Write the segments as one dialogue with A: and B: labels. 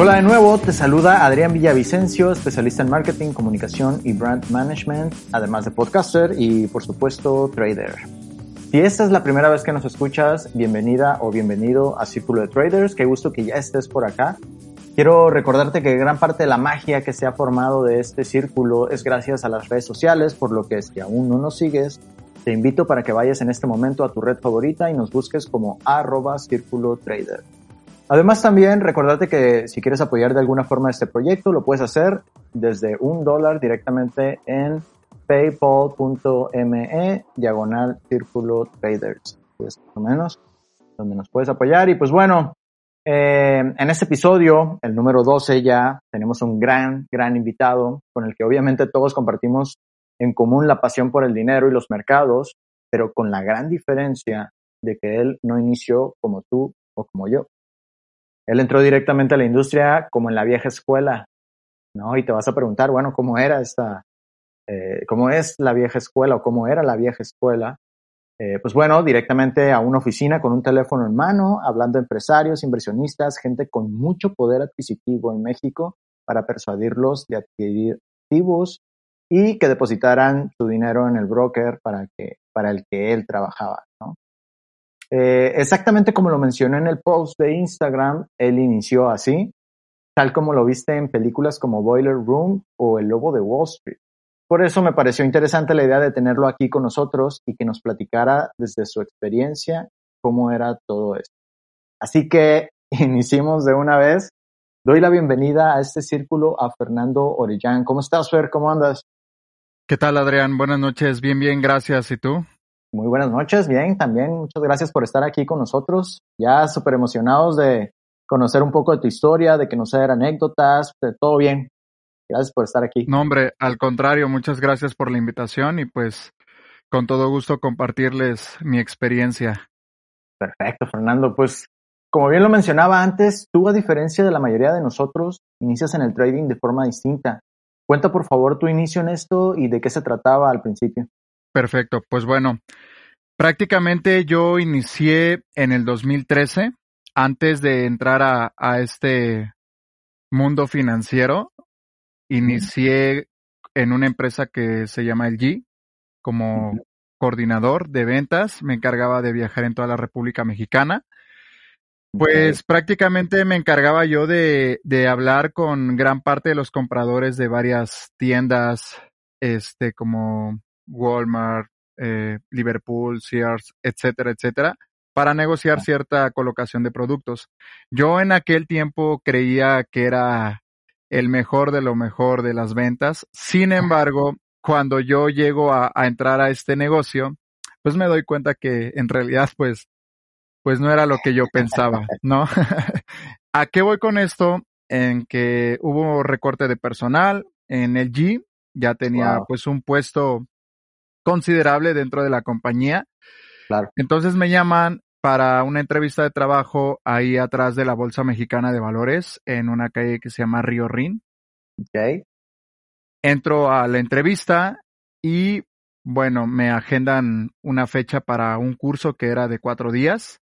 A: Hola de nuevo, te saluda Adrián Villavicencio, especialista en marketing, comunicación y brand management, además de podcaster y por supuesto trader. Si esta es la primera vez que nos escuchas, bienvenida o bienvenido a Círculo de Traders, qué gusto que ya estés por acá. Quiero recordarte que gran parte de la magia que se ha formado de este círculo es gracias a las redes sociales, por lo que si aún no nos sigues, te invito para que vayas en este momento a tu red favorita y nos busques como arroba círculo trader. Además también recordarte que si quieres apoyar de alguna forma este proyecto, lo puedes hacer desde un dólar directamente en paypal.me diagonal círculo traders. Es más o menos donde nos puedes apoyar. Y pues bueno, eh, en este episodio, el número 12 ya, tenemos un gran, gran invitado con el que obviamente todos compartimos en común la pasión por el dinero y los mercados, pero con la gran diferencia de que él no inició como tú o como yo. Él entró directamente a la industria como en la vieja escuela, ¿no? Y te vas a preguntar, bueno, ¿cómo era esta, eh, cómo es la vieja escuela o cómo era la vieja escuela? Eh, pues bueno, directamente a una oficina con un teléfono en mano, hablando a empresarios, inversionistas, gente con mucho poder adquisitivo en México para persuadirlos de adquirir activos y que depositaran su dinero en el broker para, que, para el que él trabajaba. Eh, exactamente como lo mencioné en el post de Instagram, él inició así, tal como lo viste en películas como Boiler Room o El Lobo de Wall Street. Por eso me pareció interesante la idea de tenerlo aquí con nosotros y que nos platicara desde su experiencia cómo era todo esto. Así que iniciemos de una vez. Doy la bienvenida a este círculo a Fernando Orellán. ¿Cómo estás, Fer? ¿Cómo andas?
B: ¿Qué tal, Adrián? Buenas noches. Bien, bien, gracias. ¿Y tú?
A: Muy buenas noches, bien, también muchas gracias por estar aquí con nosotros. Ya súper emocionados de conocer un poco de tu historia, de que nos anécdotas, de todo bien. Gracias por estar aquí.
B: No, hombre, al contrario, muchas gracias por la invitación y pues con todo gusto compartirles mi experiencia.
A: Perfecto, Fernando. Pues como bien lo mencionaba antes, tú a diferencia de la mayoría de nosotros, inicias en el trading de forma distinta. Cuenta por favor tu inicio en esto y de qué se trataba al principio.
B: Perfecto, pues bueno, prácticamente yo inicié en el 2013, antes de entrar a, a este mundo financiero, inicié en una empresa que se llama el G como coordinador de ventas, me encargaba de viajar en toda la República Mexicana. Pues prácticamente me encargaba yo de, de hablar con gran parte de los compradores de varias tiendas, este, como Walmart, eh, Liverpool, Sears, etcétera, etcétera, para negociar cierta colocación de productos. Yo en aquel tiempo creía que era el mejor de lo mejor de las ventas. Sin embargo, cuando yo llego a, a entrar a este negocio, pues me doy cuenta que en realidad, pues, pues no era lo que yo pensaba, ¿no? ¿A qué voy con esto? En que hubo recorte de personal en el G, ya tenía pues un puesto considerable dentro de la compañía.
A: Claro.
B: Entonces me llaman para una entrevista de trabajo ahí atrás de la Bolsa Mexicana de Valores, en una calle que se llama Río Rin.
A: Okay.
B: Entro a la entrevista y, bueno, me agendan una fecha para un curso que era de cuatro días.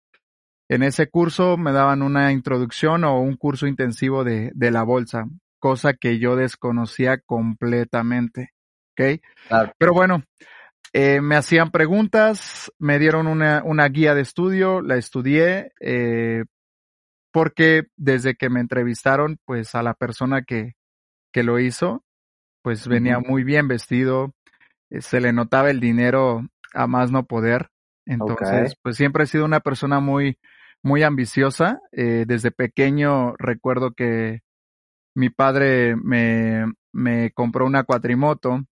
B: En ese curso me daban una introducción o un curso intensivo de, de la bolsa, cosa que yo desconocía completamente. ¿Ok?
A: Claro.
B: Pero bueno, eh, me hacían preguntas, me dieron una, una guía de estudio, la estudié, eh, porque desde que me entrevistaron, pues a la persona que, que lo hizo, pues venía muy bien vestido, eh, se le notaba el dinero a más no poder. Entonces, pues siempre he sido una persona muy, muy ambiciosa. Eh, desde pequeño recuerdo que mi padre me, me compró una cuatrimoto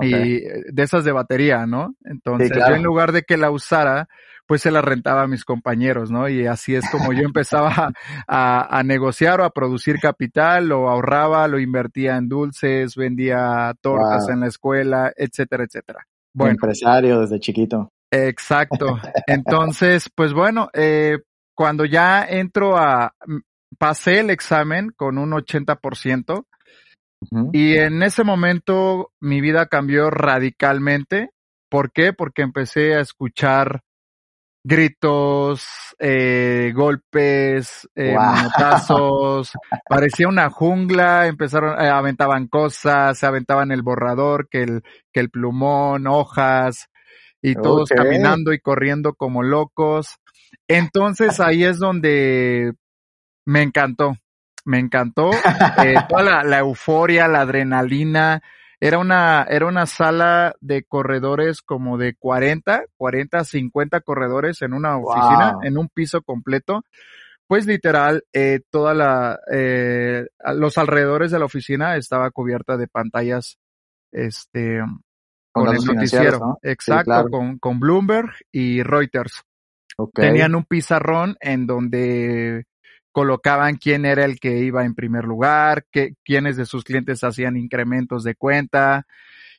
B: Y eh, de esas de batería, ¿no? Entonces yo
A: claro.
B: en lugar de que la usara, pues se la rentaba a mis compañeros, ¿no? Y así es como yo empezaba a, a negociar o a producir capital, lo ahorraba, lo invertía en dulces, vendía tortas
A: Wow.
B: en la escuela, etcétera, etcétera. Bueno,
A: Empresario desde chiquito.
B: exacto. Entonces, pues bueno, eh, cuando ya entro a, m- pasé el examen con un 80%, Y en ese momento mi vida cambió radicalmente. ¿Por qué? Porque empecé a escuchar gritos, eh, golpes, eh, manotazos, parecía una jungla, empezaron, eh, aventaban cosas, se aventaban el borrador, que el, que el plumón, hojas, y todos caminando y corriendo como locos. Entonces ahí es donde me encantó, me encantó eh, toda la, la, euforia, la adrenalina, era una, era una sala de corredores como de 40, 40, 50 corredores en una oficina, en un piso completo. Pues literal, eh, toda la, eh, los alrededores de la oficina estaba cubierta de pantallas, este, con, el noticiero. Exacto, con, con Bloomberg y Reuters. Tenían un pizarrón en donde colocaban quién era el que iba en primer lugar, qué, quiénes de sus clientes hacían incrementos de cuenta.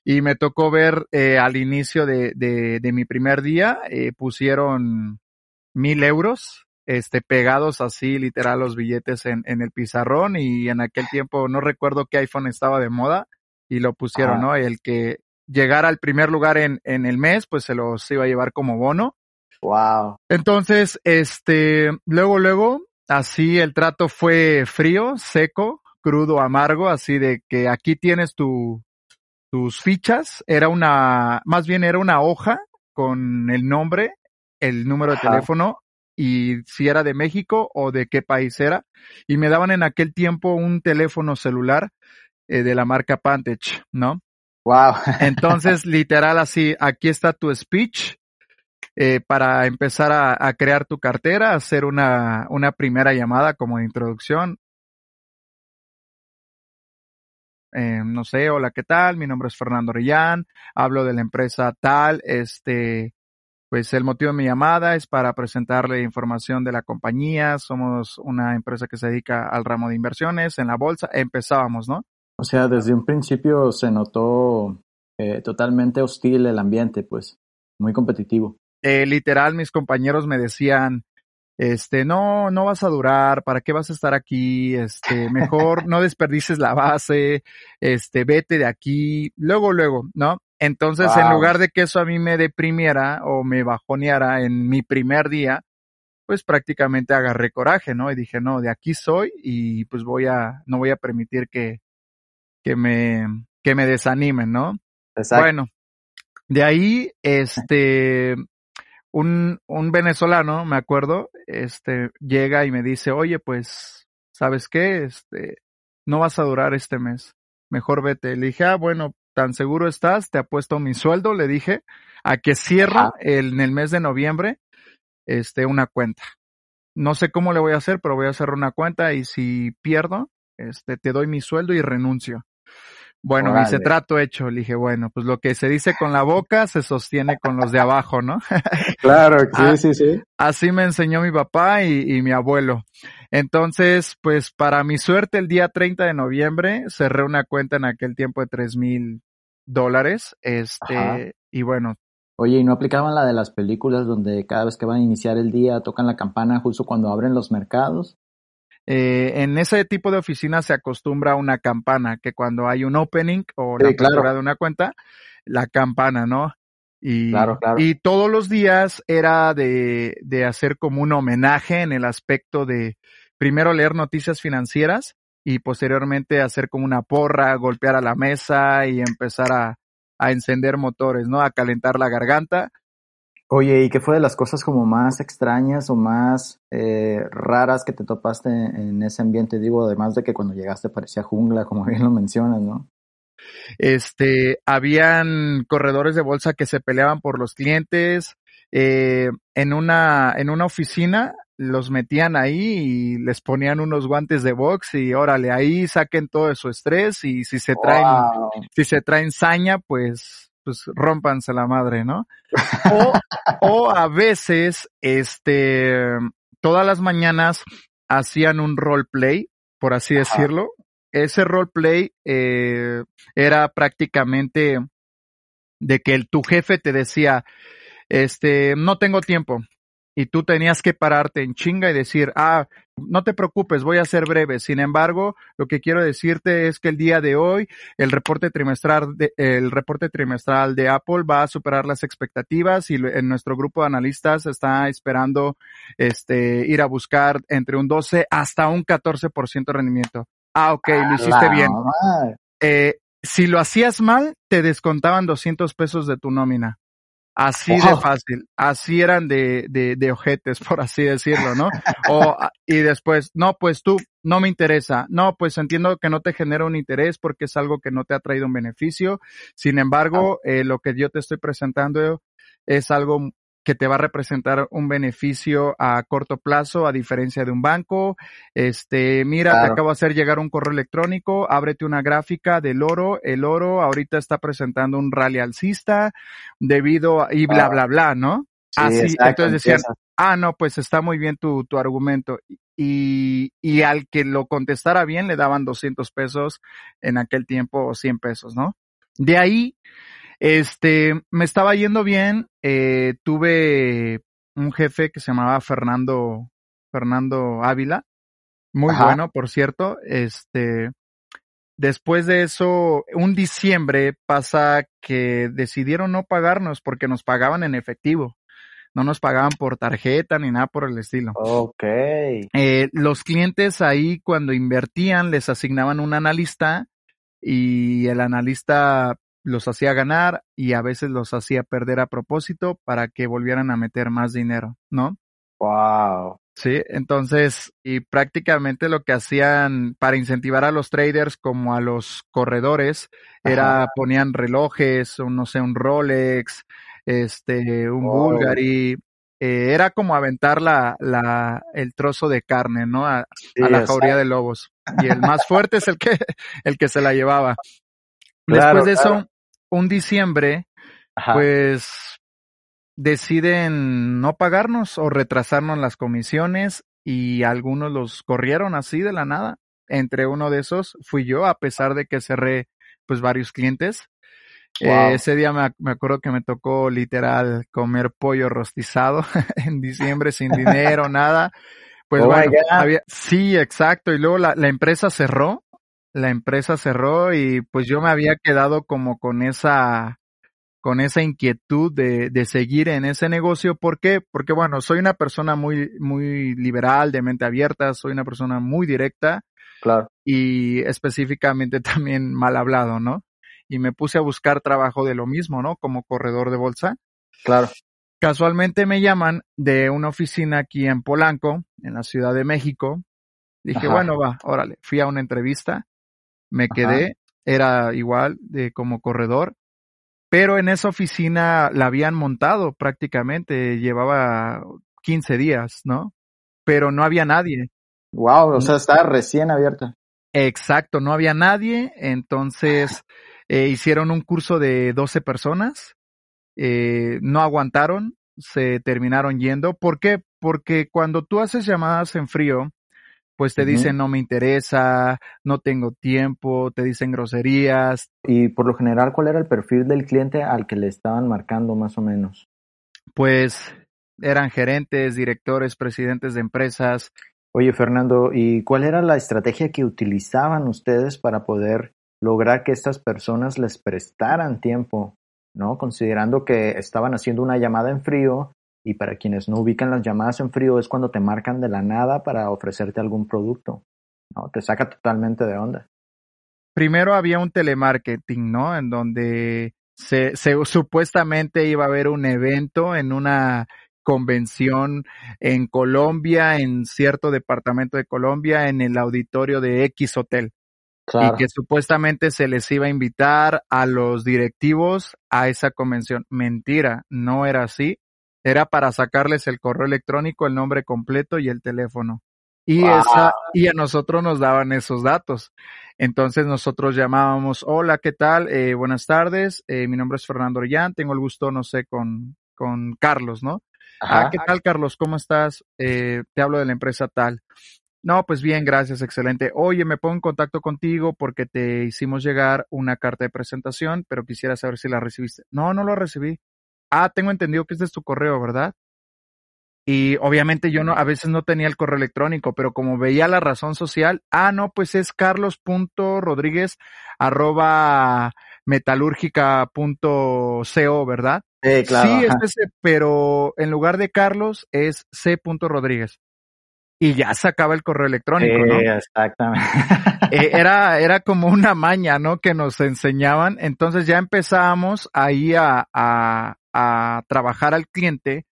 B: Y me tocó ver eh, al inicio de, de, de, mi primer día, eh, pusieron mil euros, este, pegados así literal los billetes en, en el pizarrón y en aquel tiempo no recuerdo qué iPhone estaba de moda y lo pusieron, ¿no? El que llegara al primer lugar en, en el mes, pues se los iba a llevar como bono.
A: Wow.
B: Entonces, este, luego, luego, Así el trato fue frío, seco, crudo, amargo, así de que aquí tienes tu, tus fichas. Era una, más bien era una hoja con el nombre, el número de teléfono y si era de México o de qué país era. Y me daban en aquel tiempo un teléfono celular eh, de la marca Pantech, ¿no?
A: Wow.
B: Entonces, literal así, aquí está tu speech, eh, para empezar a, crear tu cartera, hacer una, una primera llamada como de introducción. Eh, no sé, hola, ¿qué tal? Mi nombre es Fernando Rillán, hablo de la empresa tal, este, pues el motivo de mi llamada es para presentarle información de la compañía, somos una empresa que se dedica al ramo de inversiones en la bolsa, empezábamos, ¿no?
A: O sea, desde un principio se notó eh, totalmente hostil el ambiente, pues, muy competitivo
B: eh, literal mis compañeros me decían, este, no, no vas a durar, ¿para qué vas a estar aquí? Este, mejor no desperdices la base, este, vete de aquí, luego, luego, ¿no? Entonces, en lugar de que eso a mí me deprimiera o me bajoneara en mi primer día, pues prácticamente agarré coraje, ¿no? Y dije, no, de aquí soy y pues voy a, no voy a permitir que, que me, que me desanimen, ¿no? Exacto. Bueno, de ahí, este, un, un venezolano, me acuerdo, este, llega y me dice, oye, pues, ¿sabes qué? Este, no vas a durar este mes. Mejor vete. Le dije, ah, bueno, tan seguro estás, te apuesto mi sueldo, le dije, a que cierro el, en el mes de noviembre, este, una cuenta. No sé cómo le voy a hacer, pero voy a hacer una cuenta y si pierdo, este, te doy mi sueldo y renuncio. Bueno, me dice trato hecho. Le dije, bueno, pues lo que se dice con la boca se sostiene con los de abajo, ¿no?
A: claro, sí, ah, sí, sí.
B: Así me enseñó mi papá y, mi abuelo. Entonces, pues para mi suerte, el día 30 de noviembre cerré una cuenta en aquel tiempo de tres mil dólares. Este, y bueno.
A: Oye, ¿y no aplicaban la de las películas donde cada vez que van a iniciar el día tocan la campana justo cuando abren los mercados?
B: Eh, en ese tipo de oficina se acostumbra a una campana, que cuando hay un opening o la apertura de una cuenta, la campana, ¿no? Y, y todos los días era de, de hacer como un homenaje en el aspecto de primero leer noticias financieras y posteriormente hacer como una porra, golpear a la mesa y empezar a, a encender motores, ¿no? A calentar la garganta
A: Oye, ¿y qué fue de las cosas como más extrañas o más eh, raras que te topaste en ese ambiente? Digo, además de que cuando llegaste parecía jungla, como bien lo mencionas, ¿no?
B: Este, habían corredores de bolsa que se peleaban por los clientes. Eh, en una, en una oficina los metían ahí y les ponían unos guantes de box y órale, ahí saquen todo de su estrés y si se traen, si se traen saña, pues pues rompanse la madre, ¿no? O, o a veces, este, todas las mañanas hacían un roleplay, por así decirlo. Ese roleplay eh, era prácticamente de que el, tu jefe te decía, este, no tengo tiempo. Y tú tenías que pararte en chinga y decir, ah, no te preocupes, voy a ser breve. Sin embargo, lo que quiero decirte es que el día de hoy el reporte trimestral de, el reporte trimestral de Apple va a superar las expectativas y en nuestro grupo de analistas está esperando este ir a buscar entre un 12 hasta un 14% de rendimiento. Ah, ok, lo hiciste bien. Eh, si lo hacías mal, te descontaban 200 pesos de tu nómina. Así de fácil, así eran de, de, de ojetes, por así decirlo, ¿no? O, y después, no, pues tú, no me interesa. No, pues entiendo que no te genera un interés porque es algo que no te ha traído un beneficio. Sin embargo, eh, lo que yo te estoy presentando es algo que te va a representar un beneficio a corto plazo a diferencia de un banco. Este, mira, te acabo de hacer llegar un correo electrónico, ábrete una gráfica del oro. El oro ahorita está presentando un rally alcista debido a, y bla, bla, bla, ¿no? Así, entonces decían, ah, no, pues está muy bien tu, tu argumento. Y, y al que lo contestara bien le daban 200 pesos en aquel tiempo o 100 pesos, ¿no? De ahí este, me estaba yendo bien, eh, tuve un jefe que se llamaba Fernando, Fernando Ávila, muy bueno, por cierto, este, después de eso, un diciembre pasa que decidieron no pagarnos porque nos pagaban en efectivo. No nos pagaban por tarjeta ni nada por el estilo.
A: Ok.
B: Eh, los clientes ahí cuando invertían les asignaban un analista y el analista los hacía ganar y a veces los hacía perder a propósito para que volvieran a meter más dinero, ¿no?
A: Wow.
B: Sí, entonces, y prácticamente lo que hacían para incentivar a los traders como a los corredores era ponían relojes, un, no sé, un Rolex, este, un Bulgari, eh, era como aventar la, la, el trozo de carne, ¿no? A, la jauría de lobos. Y el más fuerte es el que, el que se la llevaba. Después de eso, un diciembre, pues deciden no pagarnos o retrasarnos las comisiones y algunos los corrieron así de la nada. Entre uno de esos fui yo, a pesar de que cerré pues varios clientes. Eh, ese día me, me, acuerdo que me tocó literal comer pollo rostizado en diciembre sin dinero, nada. Pues oh bueno, había, sí, exacto. Y luego la, la empresa cerró la empresa cerró y pues yo me había quedado como con esa con esa inquietud de, de seguir en ese negocio. ¿Por qué? Porque bueno, soy una persona muy, muy liberal, de mente abierta, soy una persona muy directa.
A: Claro.
B: Y específicamente también mal hablado, ¿no? Y me puse a buscar trabajo de lo mismo, ¿no? Como corredor de bolsa.
A: Claro.
B: Casualmente me llaman de una oficina aquí en Polanco, en la Ciudad de México. Dije, bueno, va, órale. Fui a una entrevista me quedé, era igual de como corredor, pero en esa oficina la habían montado prácticamente, llevaba 15 días, ¿no? Pero no había nadie.
A: Wow, o sea, estaba recién abierta.
B: Exacto, no había nadie, entonces eh, hicieron un curso de 12 personas, eh, no aguantaron, se terminaron yendo. ¿Por qué? Porque cuando tú haces llamadas en frío, pues te dicen no me interesa, no tengo tiempo, te dicen groserías.
A: Y por lo general, ¿cuál era el perfil del cliente al que le estaban marcando más o menos?
B: Pues eran gerentes, directores, presidentes de empresas.
A: Oye, Fernando, ¿y cuál era la estrategia que utilizaban ustedes para poder lograr que estas personas les prestaran tiempo, ¿no? Considerando que estaban haciendo una llamada en frío y para quienes no ubican las llamadas en frío es cuando te marcan de la nada para ofrecerte algún producto. ¿no? Te saca totalmente de onda.
B: Primero había un telemarketing, ¿no? En donde se, se supuestamente iba a haber un evento en una convención en Colombia, en cierto departamento de Colombia, en el auditorio de X Hotel. Y que supuestamente se les iba a invitar a los directivos a esa convención. Mentira, no era así era para sacarles el correo electrónico, el nombre completo y el teléfono. Y esa, y a nosotros nos daban esos datos. Entonces nosotros llamábamos, hola, ¿qué tal? Eh, buenas tardes, eh, mi nombre es Fernando Ollán, tengo el gusto, no sé, con, con Carlos, ¿no? Ah, ¿qué tal, Carlos? ¿Cómo estás? Eh, te hablo de la empresa tal. No, pues bien, gracias, excelente. Oye, me pongo en contacto contigo porque te hicimos llegar una carta de presentación, pero quisiera saber si la recibiste. No, no lo recibí. Ah, tengo entendido que este es tu correo, ¿verdad? Y obviamente yo no, a veces no tenía el correo electrónico, pero como veía la razón social, ah, no, pues es carlos.rodríguez arroba metalúrgica.co, ¿verdad?
A: Sí, claro.
B: Sí, es ese, pero en lugar de Carlos es C. Rodríguez. Y ya sacaba el correo electrónico,
A: sí,
B: ¿no?
A: exactamente.
B: Eh, era, era como una maña, ¿no? Que nos enseñaban. Entonces ya empezábamos ahí a, a, a trabajar al cliente.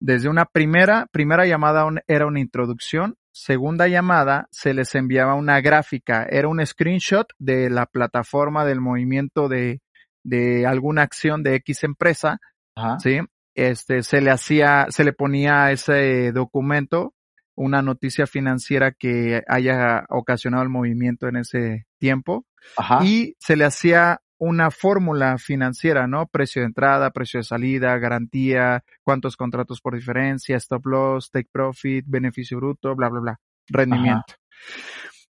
B: Desde una primera, primera llamada era una introducción, segunda llamada se les enviaba una gráfica, era un screenshot de la plataforma del movimiento de, de alguna acción de X empresa,
A: Ajá.
B: ¿sí? Este, se le hacía, se le ponía ese documento una noticia financiera que haya ocasionado el movimiento en ese tiempo
A: Ajá.
B: y se le hacía una fórmula financiera, ¿no? Precio de entrada, precio de salida, garantía, cuántos contratos por diferencia, stop loss, take profit, beneficio bruto, bla, bla, bla, rendimiento.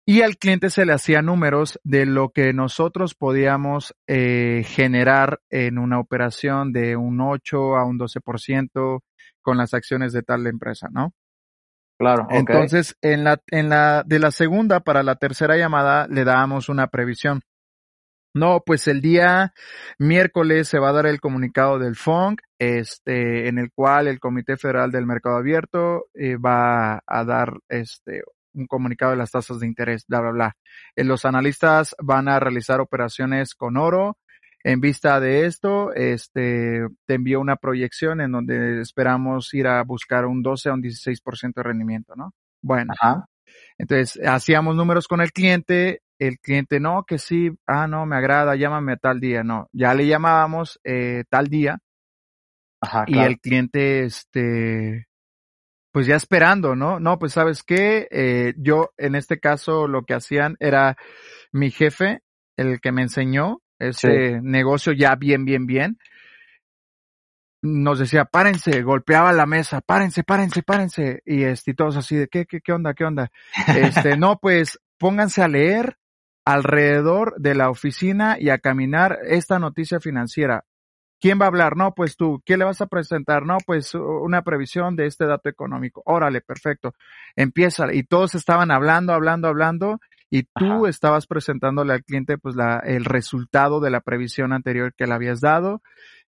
B: Y al cliente se le hacía números de lo que nosotros podíamos eh, generar en una operación de un 8 a un 12% con las acciones de tal empresa, ¿no?
A: Claro. Okay.
B: Entonces, en la, en la, de la segunda para la tercera llamada le dábamos una previsión. No, pues el día miércoles se va a dar el comunicado del FONC, este, en el cual el Comité Federal del Mercado Abierto eh, va a dar este un comunicado de las tasas de interés, bla, bla, bla. Eh, los analistas van a realizar operaciones con oro. En vista de esto, este, te envío una proyección en donde esperamos ir a buscar un 12 a un 16% de rendimiento, ¿no? Bueno.
A: Ajá.
B: Entonces, hacíamos números con el cliente, el cliente no, que sí, ah, no, me agrada, llámame a tal día, no, ya le llamábamos eh, tal día
A: Ajá,
B: y
A: claro.
B: el cliente, este, pues ya esperando, ¿no? No, pues sabes qué, eh, yo en este caso lo que hacían era mi jefe, el que me enseñó ese
A: Sí.
B: negocio ya bien, bien, bien, nos decía, párense, golpeaba la mesa, párense, párense, párense, y este, y todos así de, ¿qué, qué, qué onda, qué onda? Este, no, pues pónganse a leer alrededor de la oficina y a caminar esta noticia financiera. ¿Quién va a hablar? No, pues tú. ¿Qué le vas a presentar? No, pues una previsión de este dato económico. Órale, perfecto. Empieza. Y todos estaban hablando, hablando, hablando. Y tú
A: Ajá.
B: estabas presentándole al cliente pues la, el resultado de la previsión anterior que le habías dado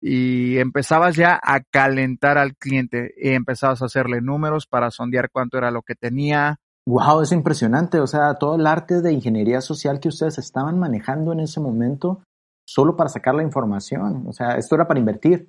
B: y empezabas ya a calentar al cliente y empezabas a hacerle números para sondear cuánto era lo que tenía,
A: Wow, es impresionante. O sea, todo el arte de ingeniería social que ustedes estaban manejando en ese momento solo para sacar la información. O sea, esto era para invertir.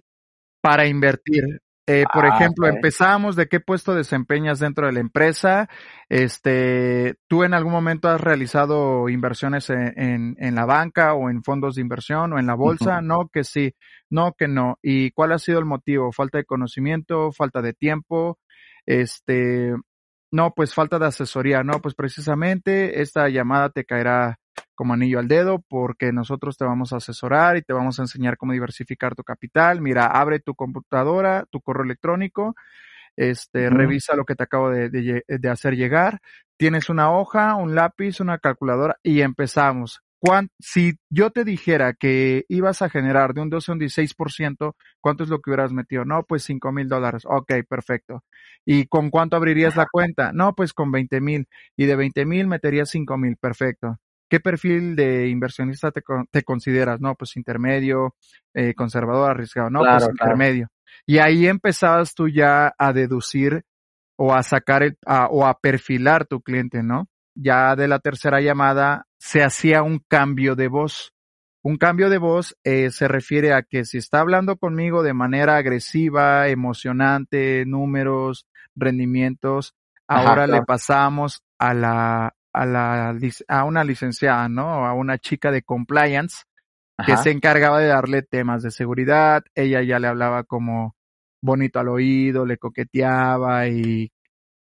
B: para invertir. Eh, por
A: Ah,
B: ejemplo, empezamos de qué puesto desempeñas dentro de la empresa. Este, tú en algún momento has realizado inversiones en, en, en la banca o en fondos de inversión o en la bolsa. No, que sí, no, que no. ¿Y cuál ha sido el motivo? Falta de conocimiento, falta de tiempo, este, no, pues falta de asesoría. No, pues precisamente esta llamada te caerá como anillo al dedo porque nosotros te vamos a asesorar y te vamos a enseñar cómo diversificar tu capital. Mira, abre tu computadora, tu correo electrónico, este, revisa lo que te acabo de, de hacer llegar. Tienes una hoja, un lápiz, una calculadora y empezamos. Cuán- si yo te dijera que ibas a generar de un 12 a un 16%, ¿cuánto es lo que hubieras metido? No, pues 5 mil dólares. Ok, perfecto. ¿Y con cuánto abrirías la cuenta? No, pues con 20 mil. Y de 20 mil meterías 5 mil. Perfecto. ¿Qué perfil de inversionista te, con- te consideras? No, pues intermedio, eh, conservador, arriesgado. No,
A: Claro,
B: pues
A: claro.
B: intermedio. Y ahí empezabas tú ya a deducir o a sacar el, a- o a perfilar tu cliente, ¿no? Ya de la tercera llamada se hacía un cambio de voz. Un cambio de voz eh, se refiere a que si está hablando conmigo de manera agresiva, emocionante, números, rendimientos,
A: Ajá,
B: ahora le pasamos a la, a la, a una licenciada, ¿no? A una chica de compliance que
A: Ajá.
B: se encargaba de darle temas de seguridad. Ella ya le hablaba como bonito al oído, le coqueteaba y,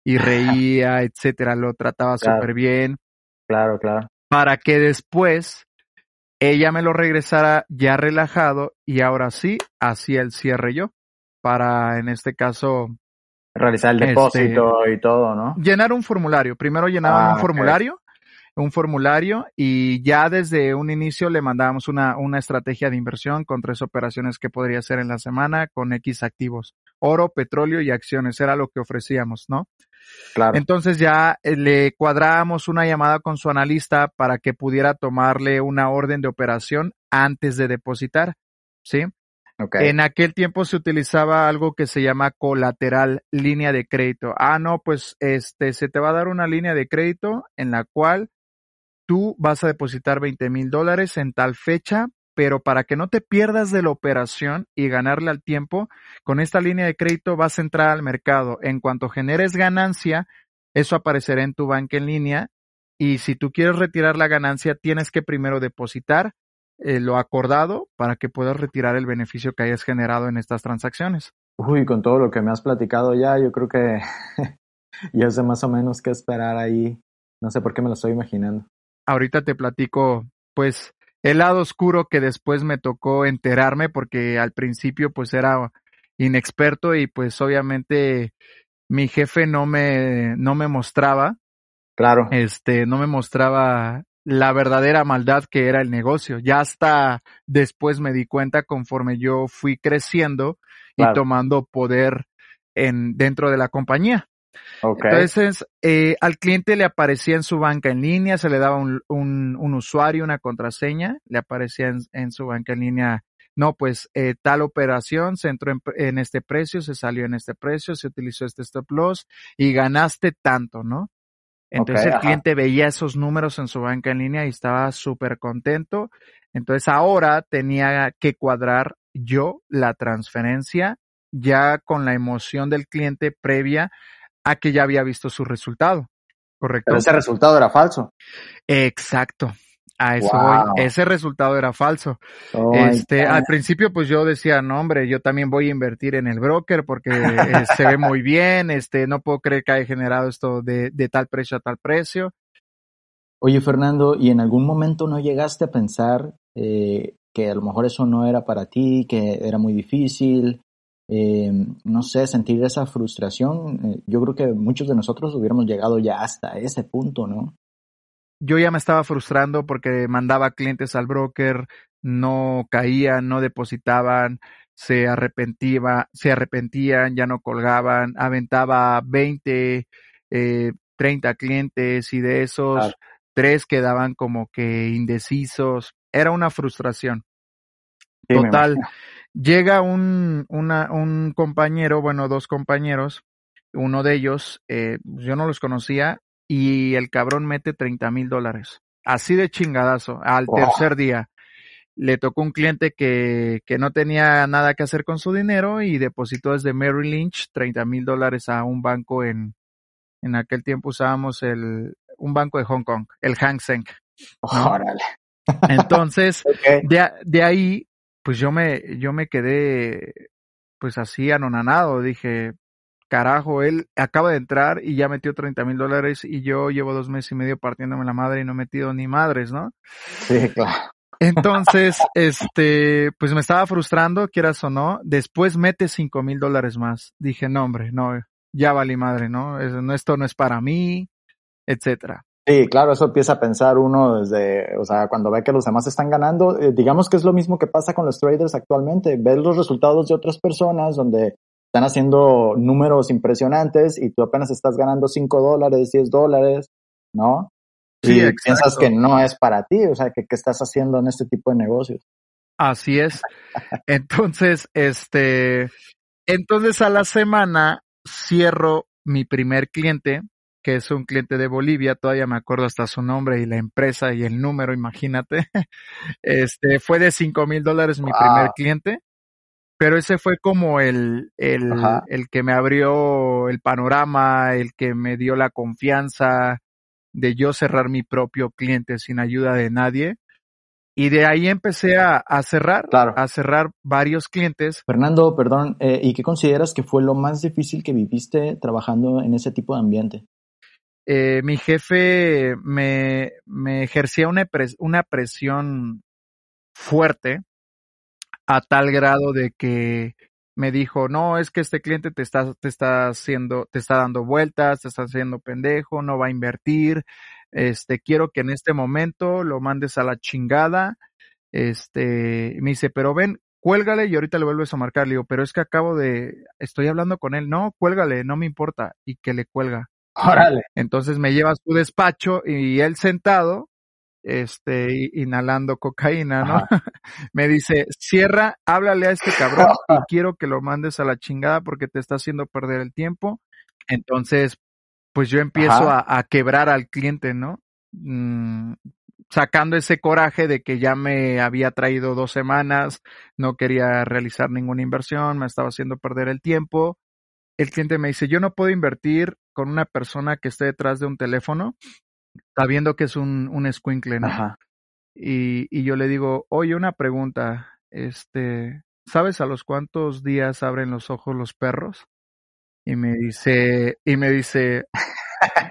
B: y reía, etcétera. Lo trataba
A: Claro.
B: súper bien
A: Claro, claro.
B: Para que después ella me lo regresara ya relajado y ahora sí hacía el cierre yo para en este caso
A: Realizar el
B: Este-
A: depósito y todo, ¿no?
B: llenar un formulario. Primero llenaban
A: Ah,
B: un
A: ok.
B: formulario, un formulario y ya desde un inicio le mandábamos una, una estrategia de inversión con tres operaciones que podría hacer en la semana con X activos. oro, petróleo y acciones, era lo que ofrecíamos, ¿no?
A: Claro.
B: Entonces ya eh, le cuadramos una llamada con su analista para que pudiera tomarle una orden de operación antes de depositar, ¿sí?
A: Okay.
B: En aquel tiempo se utilizaba algo que se llama colateral, línea de crédito. Ah, no, pues este, se te va a dar una línea de crédito en la cual tú vas a depositar 20 mil dólares en tal fecha, pero para que no te pierdas de la operación y ganarle al tiempo, con esta línea de crédito vas a entrar al mercado. En cuanto generes ganancia, eso aparecerá en tu banca en línea y si tú quieres retirar la ganancia, tienes que primero depositar eh, lo acordado para que puedas retirar el beneficio que hayas generado en estas transacciones.
A: Uy, con todo lo que me has platicado ya, yo creo que ya sé más o menos qué esperar ahí. No sé por qué me lo estoy imaginando.
B: Ahorita te platico, pues, el lado oscuro que después me tocó enterarme porque al principio pues era inexperto y pues obviamente mi jefe no me, no me mostraba.
A: Claro.
B: Este, no me mostraba la verdadera maldad que era el negocio. Ya hasta después me di cuenta conforme yo fui creciendo
A: Claro.
B: y tomando poder en, dentro de la compañía.
A: Okay.
B: Entonces, eh, al cliente le aparecía en su banca en línea, se le daba un, un, un usuario, una contraseña, le aparecía en, en su banca en línea, no, pues eh, tal operación se entró en, en, este precio, se salió en este precio, se utilizó este stop loss y ganaste tanto, ¿no? Entonces
A: Okay,
B: el
A: ajá.
B: cliente veía esos números en su banca en línea y estaba súper contento. Entonces ahora tenía que cuadrar yo la transferencia ya con la emoción del cliente previa a que ya había visto su resultado. ¿Correcto?
A: Pero ese resultado era falso.
B: Exacto. A eso
A: Wow.
B: voy. Ese resultado era falso.
A: Oh
B: Este, al principio, pues yo decía, no, hombre, yo también voy a invertir en el broker porque eh, se ve muy bien, este, no puedo creer que haya generado esto de, de tal precio a tal precio.
A: Oye, Fernando, ¿y en algún momento no llegaste a pensar eh, que a lo mejor eso no era para ti, que era muy difícil? Eh, no sé, sentir esa frustración. Eh, yo creo que muchos de nosotros hubiéramos llegado ya hasta ese punto, ¿no?
B: Yo ya me estaba frustrando porque mandaba clientes al broker, no caían, no depositaban, se arrepentiva, se arrepentían, ya no colgaban, aventaba 20, eh, 30 clientes y de esos
A: Claro.
B: tres quedaban como que indecisos. Era una frustración.
A: Sí,
B: Total. Llega un, una, un compañero, bueno, dos compañeros, uno de ellos, eh, yo no los conocía, y el cabrón mete 30 mil dólares. Así de chingadazo, al tercer día. Le tocó un cliente que, que no tenía nada que hacer con su dinero y depositó desde Merrill Lynch 30 mil dólares a un banco en, en aquel tiempo usábamos el, un banco de Hong Kong, el Hang Seng. Entonces, de, de ahí, pues yo me, yo me quedé, pues así anonanado. Dije, carajo, él acaba de entrar y ya metió 30 mil dólares y yo llevo dos meses y medio partiéndome la madre y no he metido ni madres, ¿no?
A: Sí, claro.
B: Entonces, este, pues me estaba frustrando, quieras o no. Después mete cinco mil dólares más. Dije, no, hombre, no, ya valí madre, no, Esto no es para mí, etcétera.
A: Sí, claro, eso empieza a pensar uno desde, o sea, cuando ve que los demás están ganando, eh, digamos que es lo mismo que pasa con los traders actualmente, ver los resultados de otras personas donde están haciendo números impresionantes y tú apenas estás ganando 5 dólares, 10 dólares, ¿no?
B: Sí,
A: y
B: exacto.
A: piensas que no es para ti, o sea, que qué estás haciendo en este tipo de negocios.
B: Así es. Entonces, este, entonces a la semana cierro mi primer cliente, que es un cliente de Bolivia, todavía me acuerdo hasta su nombre y la empresa y el número, imagínate. Este, fue de cinco mil dólares mi
A: Wow.
B: primer cliente, pero ese fue como el, el,
A: Ajá.
B: el que me abrió el panorama, el que me dio la confianza de yo cerrar mi propio cliente sin ayuda de nadie. Y de ahí empecé a, a cerrar,
A: Claro.
B: a cerrar varios clientes.
A: Fernando, perdón, eh, ¿y qué consideras que fue lo más difícil que viviste trabajando en ese tipo de ambiente?
B: Eh, mi jefe me, ejercía una, una presión fuerte a tal grado de que me dijo, no, es que este cliente te está, te está haciendo, te está dando vueltas, te está haciendo pendejo, no va a invertir, este, quiero que en este momento lo mandes a la chingada, este, me dice, pero ven, cuélgale y ahorita le vuelves a marcar. Le digo, pero es que acabo de, estoy hablando con él. No, cuélgale, no me importa. Y que le cuelga.
A: Órale.
B: Entonces me lleva a su despacho y él sentado, este, inhalando cocaína, ¿no? me dice, cierra, háblale a este cabrón y quiero que lo mandes a la chingada porque te está haciendo perder el tiempo. Entonces, pues yo empiezo a, a, quebrar al cliente, ¿no? Mm, sacando ese coraje de que ya me había traído dos semanas, no quería realizar ninguna inversión, me estaba haciendo perder el tiempo. El cliente me dice, yo no puedo invertir con una persona que esté detrás de un teléfono, sabiendo que es un, un escuincle, ¿no? Y, y yo le digo, oye, una pregunta, este, ¿sabes a los cuántos días abren los ojos los perros? Y me dice, y me dice,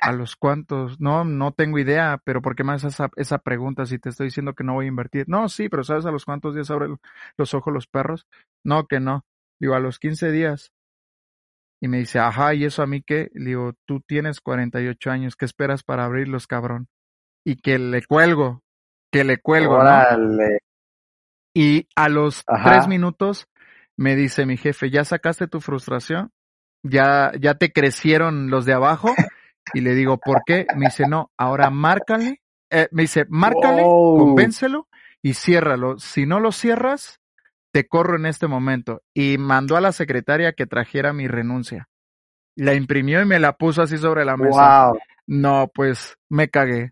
B: ¿A los cuantos? No, no tengo idea, pero ¿por qué me haces esa, esa pregunta si te estoy diciendo que no voy a invertir? No, sí, pero ¿sabes a los cuantos días abren los ojos los perros? No, que no. Digo, a los 15 días. Y me dice, ajá, ¿y eso a mí qué? Le digo, tú tienes 48 años, ¿qué esperas para abrirlos, cabrón? Y que le cuelgo, que le cuelgo,
A: Órale.
B: Y a los ajá. tres minutos me dice mi jefe, ¿ya sacaste tu frustración? ¿Ya, ya te crecieron los de abajo? Y le digo, ¿por qué? Me dice, no, ahora márcale. Eh, me dice, márcale, wow. convéncelo y ciérralo. Si no lo cierras, te corro en este momento. Y mandó a la secretaria que trajera mi renuncia. La imprimió y me la puso así sobre la mesa.
A: Wow.
B: No, pues me cagué.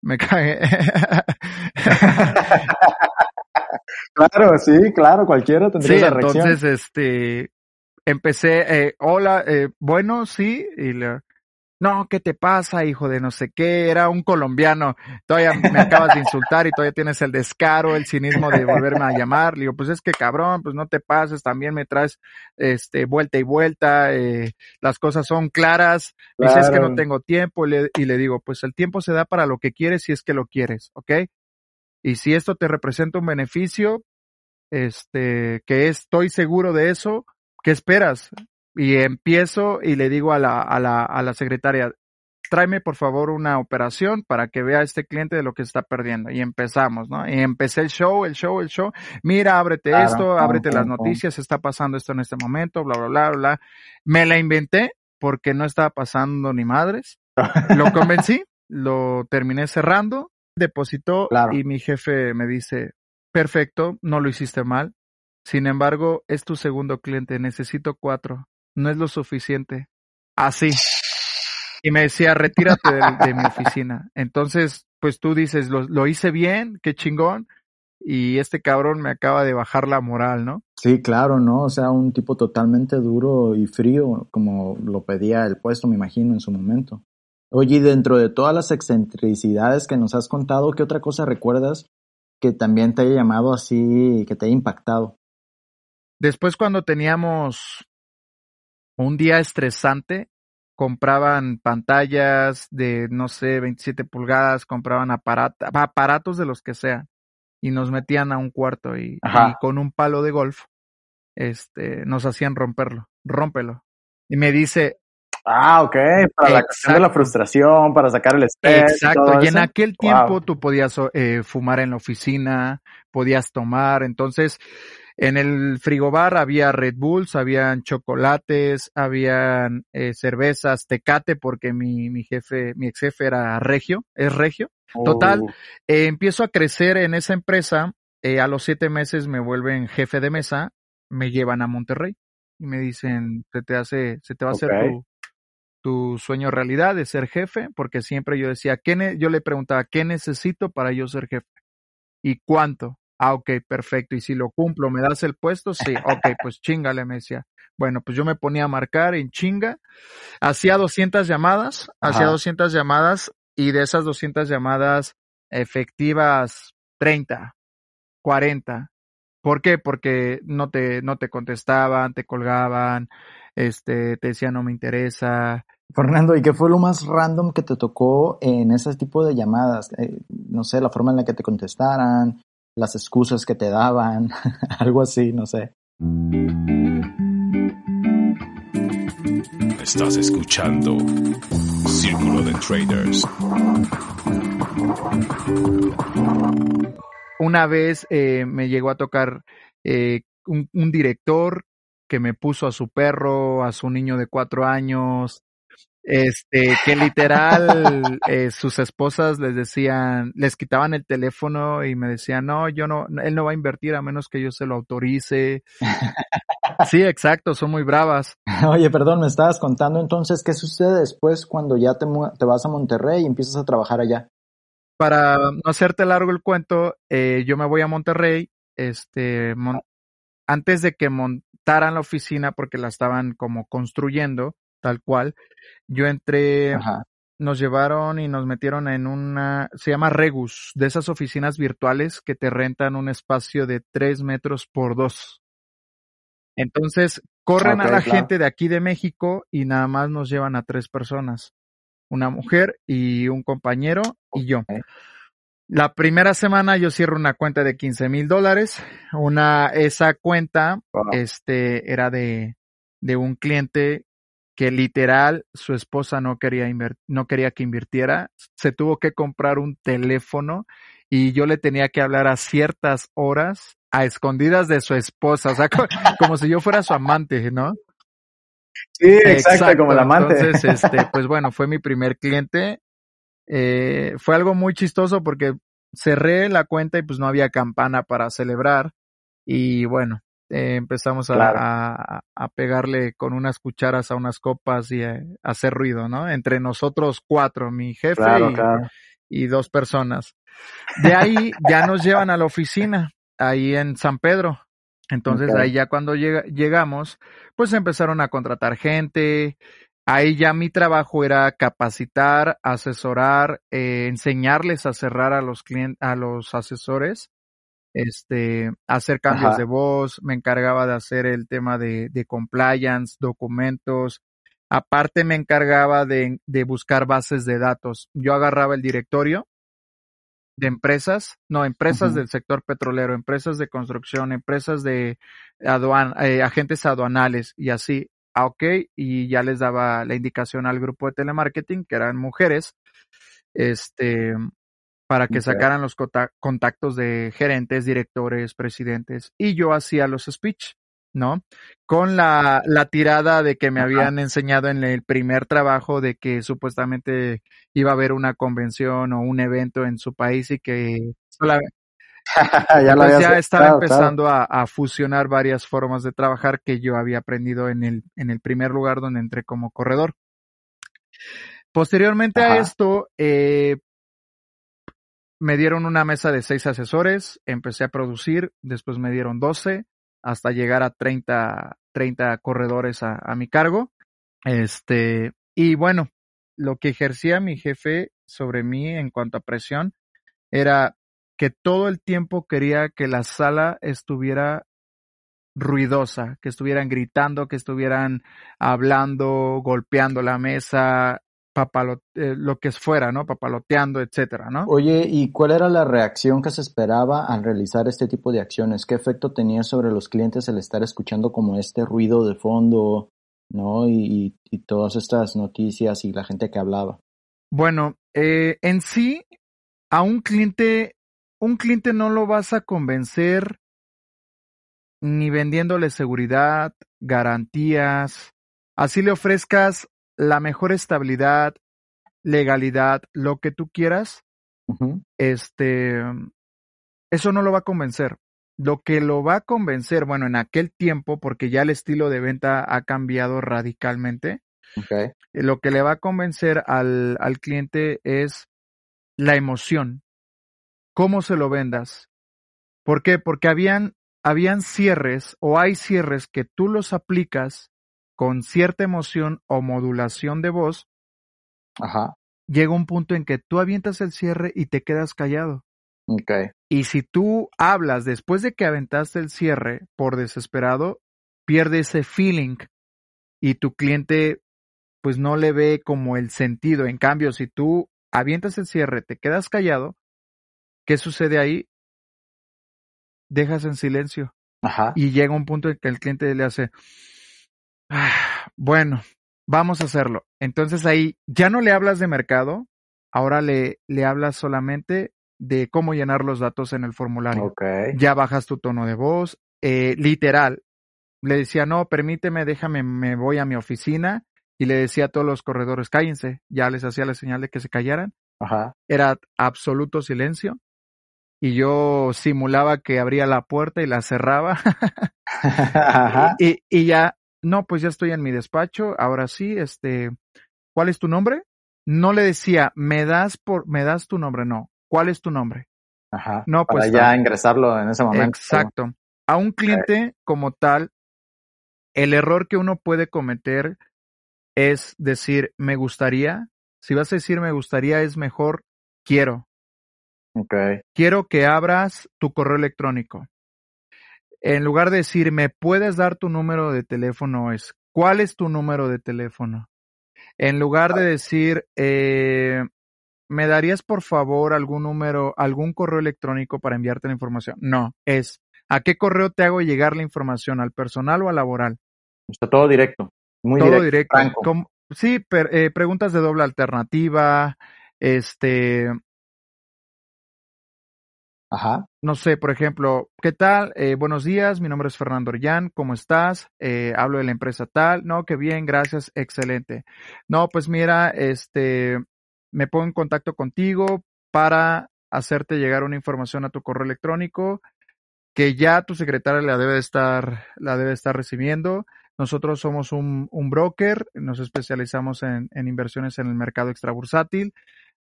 B: Me cagué.
A: claro, sí, claro, cualquiera tendría
B: sí,
A: esa reacción.
B: Entonces, este, empecé, eh, hola, eh, bueno, sí, y le, no, ¿qué te pasa, hijo de no sé qué? Era un colombiano, todavía me acabas de insultar y todavía tienes el descaro, el cinismo de volverme a llamar. Le digo, pues es que cabrón, pues no te pases, también me traes este vuelta y vuelta, eh, las cosas son claras, claro. dices que no tengo tiempo y le, y le digo, pues el tiempo se da para lo que quieres si es que lo quieres, ¿ok? Y si esto te representa un beneficio, este, que estoy seguro de eso, ¿qué esperas? Y empiezo y le digo a la, a la, a la secretaria, tráeme por favor una operación para que vea a este cliente de lo que está perdiendo. Y empezamos, ¿no? Y empecé el show, el show, el show. Mira, ábrete claro, esto, ábrete pum, las noticias, está pasando esto en este momento, bla, bla, bla, bla. Me la inventé porque no estaba pasando ni madres. Lo convencí, lo terminé cerrando, depositó y mi jefe me dice, perfecto, no lo hiciste mal. Sin embargo, es tu segundo cliente, necesito cuatro no es lo suficiente. Así. Y me decía, retírate de, de mi oficina. Entonces, pues tú dices, lo, lo, hice bien, qué chingón. Y este cabrón me acaba de bajar la moral, ¿no?
A: Sí, claro, ¿no? O sea, un tipo totalmente duro y frío, como lo pedía el puesto, me imagino, en su momento. Oye, y dentro de todas las excentricidades que nos has contado, ¿qué otra cosa recuerdas que también te haya llamado así, que te haya impactado?
B: Después cuando teníamos un día estresante, compraban pantallas de, no sé, 27 pulgadas, compraban aparat aparatos de los que sean y nos metían a un cuarto y, y, con un palo de golf, este, nos hacían romperlo, rómpelo. Y me dice...
A: Ah, ok, para la cuestión de la frustración, para sacar el estrés.
B: Exacto, y, y en aquel tiempo wow. tú podías eh, fumar en la oficina, podías tomar, entonces en el frigobar había Red Bulls, habían chocolates, habían eh, cervezas, tecate, porque mi, mi jefe, mi ex jefe era regio, es regio. Oh. Total, eh, empiezo a crecer en esa empresa, eh, a los siete meses me vuelven jefe de mesa, me llevan a Monterrey y me dicen, se te hace, se te va a hacer tu, tu sueño realidad de ser jefe, porque siempre yo decía, ¿qué yo le preguntaba, ¿qué necesito para yo ser jefe? ¿Y cuánto? Ah, ok, perfecto. Y si lo cumplo, ¿me das el puesto? Sí, ok, pues chingale, me decía. Bueno, pues yo me ponía a marcar en chinga. Hacía 200 llamadas, Ajá. hacía 200 llamadas y de esas 200 llamadas efectivas 30, 40. ¿Por qué? Porque no te, no te contestaban, te colgaban, este, te decían no me interesa.
A: Fernando, ¿y qué fue lo más random que te tocó en ese tipo de llamadas? Eh, no sé, la forma en la que te contestaran, las excusas que te daban, algo así, no sé.
C: Estás escuchando Círculo de Traders.
B: Una vez eh, me llegó a tocar eh, un, un director que me puso a su perro, a su niño de cuatro años, este, que literal eh, sus esposas les decían, les quitaban el teléfono y me decían, no, yo no, él no va a invertir a menos que yo se lo autorice. Sí, exacto, son muy bravas.
A: Oye, perdón, me estabas contando entonces qué sucede después cuando ya te, te vas a Monterrey y empiezas a trabajar allá.
B: Para no hacerte largo el cuento, eh, yo me voy a Monterrey, este, antes de que montaran la oficina porque la estaban como construyendo, tal cual, yo entré, nos llevaron y nos metieron en una, se llama Regus, de esas oficinas virtuales que te rentan un espacio de tres metros por dos. Entonces, corren a la gente de aquí de México y nada más nos llevan a tres personas. Una mujer y un compañero y yo. La primera semana yo cierro una cuenta de 15 mil dólares. Una, esa cuenta, este, era de, de un cliente que literal su esposa no quería no quería que invirtiera, se tuvo que comprar un teléfono y yo le tenía que hablar a ciertas horas a escondidas de su esposa, o sea, como, si yo fuera su amante, ¿no?
A: Sí, exacto, como la amante.
B: Entonces, este, pues bueno, fue mi primer cliente. Eh, fue algo muy chistoso porque cerré la cuenta y pues no había campana para celebrar. Y bueno, eh, empezamos a, a, pegarle con unas cucharas a unas copas y a, hacer ruido, ¿no? Entre nosotros cuatro, mi jefe y, dos personas. De ahí ya nos llevan a la oficina, ahí en San Pedro. Entonces ahí ya cuando llegamos, pues empezaron a contratar gente. Ahí ya mi trabajo era capacitar, asesorar, eh, enseñarles a cerrar a los clientes, a los asesores este, hacer cambios de voz, me encargaba de hacer el tema de, de compliance, documentos, aparte me encargaba de, de, buscar bases de datos. Yo agarraba el directorio de empresas, no, empresas del sector petrolero, empresas de construcción, empresas de aduan, eh, agentes aduanales y así, ah, ok, y ya les daba la indicación al grupo de telemarketing, que eran mujeres, este, para que sacaran los contactos de gerentes, directores, presidentes, y yo hacía los speech, ¿no? Con la, la tirada de que me habían enseñado en el primer trabajo de que supuestamente iba a haber una convención o un evento en su país y que ya, pues ya estaba empezando a, a, fusionar varias formas de trabajar que yo había aprendido en el, en el primer lugar donde entré como corredor. Posteriormente a esto, eh, me dieron una mesa de seis asesores, empecé a producir, después me dieron 12, hasta llegar a 30, 30 corredores a, a mi cargo. Este, y bueno, lo que ejercía mi jefe sobre mí en cuanto a presión era que todo el tiempo quería que la sala estuviera ruidosa, que estuvieran gritando, que estuvieran hablando, golpeando la mesa, eh, lo que fuera, ¿no? Papaloteando, etcétera, ¿no?
A: Oye, ¿y cuál era la reacción que se esperaba al realizar este tipo de acciones? ¿Qué efecto tenía sobre los clientes el estar escuchando como este ruido de fondo, ¿no? Y, todas estas noticias y la gente que hablaba.
B: Bueno, eh, en sí, a un cliente, un cliente no lo vas a convencer ni vendiéndole seguridad, garantías, así le ofrezcas la mejor estabilidad, legalidad, lo que tú quieras, este, eso no lo va a convencer. Lo que lo va a convencer, bueno, en aquel tiempo, porque ya el estilo de venta ha cambiado radicalmente, lo que le va a convencer al, al cliente es la emoción. ¿Cómo se lo vendas? ¿Por qué? Porque habían, habían cierres o hay cierres que tú los aplicas con cierta emoción o modulación de voz,
A: Ajá.
B: llega un punto en que tú avientas el cierre y te quedas callado.
A: Okay.
B: Y si tú hablas después de que aventaste el cierre por desesperado, pierde ese feeling y tu cliente pues no le ve como el sentido. En cambio, si tú avientas el cierre, te quedas callado, ¿qué sucede ahí? Dejas en silencio.
A: Ajá.
B: Y llega un punto en que el cliente le hace, Ah, bueno, vamos a hacerlo. Entonces ahí ya no le hablas de mercado, ahora le, le hablas solamente de cómo llenar los datos en el formulario.
A: Okay.
B: Ya bajas tu tono de voz, eh, literal. Le decía, no, permíteme, déjame, me voy a mi oficina. Y le decía a todos los corredores, cállense. Ya les hacía la señal de que se callaran.
A: Ajá.
B: Era absoluto silencio. Y yo simulaba que abría la puerta y la cerraba.
A: Ajá.
B: y, y ya, no, pues ya estoy en mi despacho. Ahora sí, este, ¿cuál es tu nombre? No le decía, me das por, me das tu nombre, no. ¿Cuál es tu nombre?
A: Ajá.
B: No,
A: Para
B: pues
A: ya
B: tal.
A: ingresarlo en ese momento.
B: Exacto. A un cliente como tal, el error que uno puede cometer es decir, me gustaría. Si vas a decir me gustaría, es mejor quiero.
A: Ok.
B: Quiero que abras tu correo electrónico. En lugar de decir, me puedes dar tu número de teléfono, es ¿cuál es tu número de teléfono? En lugar de decir, eh, ¿me darías por favor algún número, algún correo electrónico para enviarte la información? No, es ¿a qué correo te hago llegar la información? ¿Al personal o al laboral?
A: Está todo directo. Muy
B: Todo
A: directo.
B: sí, per- eh, preguntas de doble alternativa, este,
A: Ajá.
B: no sé, por ejemplo, ¿qué tal? Eh, buenos días, mi nombre es Fernando Orellán, ¿cómo estás? Eh, hablo de la empresa tal, no, qué bien, gracias, excelente. No, pues mira, este, me pongo en contacto contigo para hacerte llegar una información a tu correo electrónico que ya tu secretaria la debe de estar, la debe de estar recibiendo. Nosotros somos un, un broker, nos especializamos en, en inversiones en el mercado extrabursátil.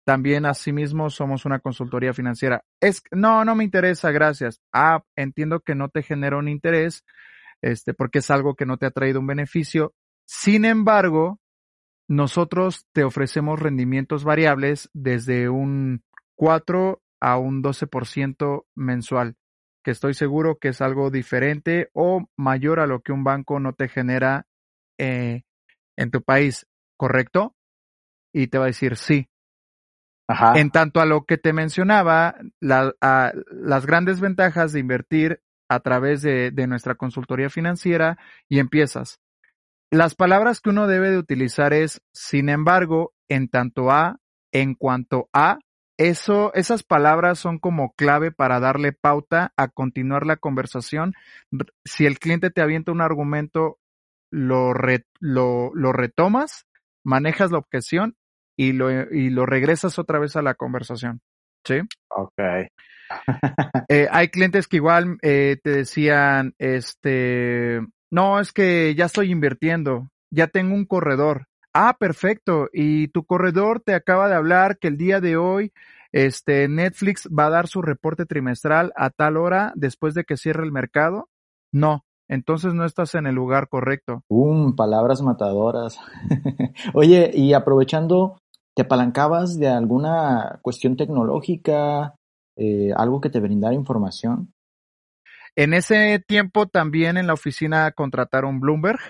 B: También, asimismo, somos una consultoría financiera. Es, no, no me interesa, gracias. Ah, entiendo que no te genera un interés, este, porque es algo que no te ha traído un beneficio. Sin embargo, nosotros te ofrecemos rendimientos variables desde un 4 a un 12% mensual, que estoy seguro que es algo diferente o mayor a lo que un banco no te genera eh, en tu país, ¿correcto? Y te va a decir sí. En tanto a lo que te mencionaba, las grandes ventajas de invertir a través de, nuestra consultoría financiera y empiezas. Las palabras que uno debe de utilizar es, sin embargo, en tanto a, en cuanto a, eso, esas palabras son como clave para darle pauta a continuar la conversación. Si el cliente te avienta un argumento, lo, re- lo, lo retomas, manejas la objeción y lo, y lo regresas otra vez a la conversación. ¿Sí?
A: Ok.
B: Eh, hay clientes que igual eh, te decían, este, no, es que ya estoy invirtiendo, ya tengo un corredor. Ah, perfecto. Y tu corredor te acaba de hablar que el día de hoy, este, Netflix va a dar su reporte trimestral a tal hora después de que cierre el mercado. No, entonces no estás en el lugar correcto.
A: Um, palabras matadoras. Oye, y aprovechando, ¿te apalancabas de alguna cuestión tecnológica, eh, algo que te brindara información?
B: En ese tiempo también en la oficina contrataron Bloomberg.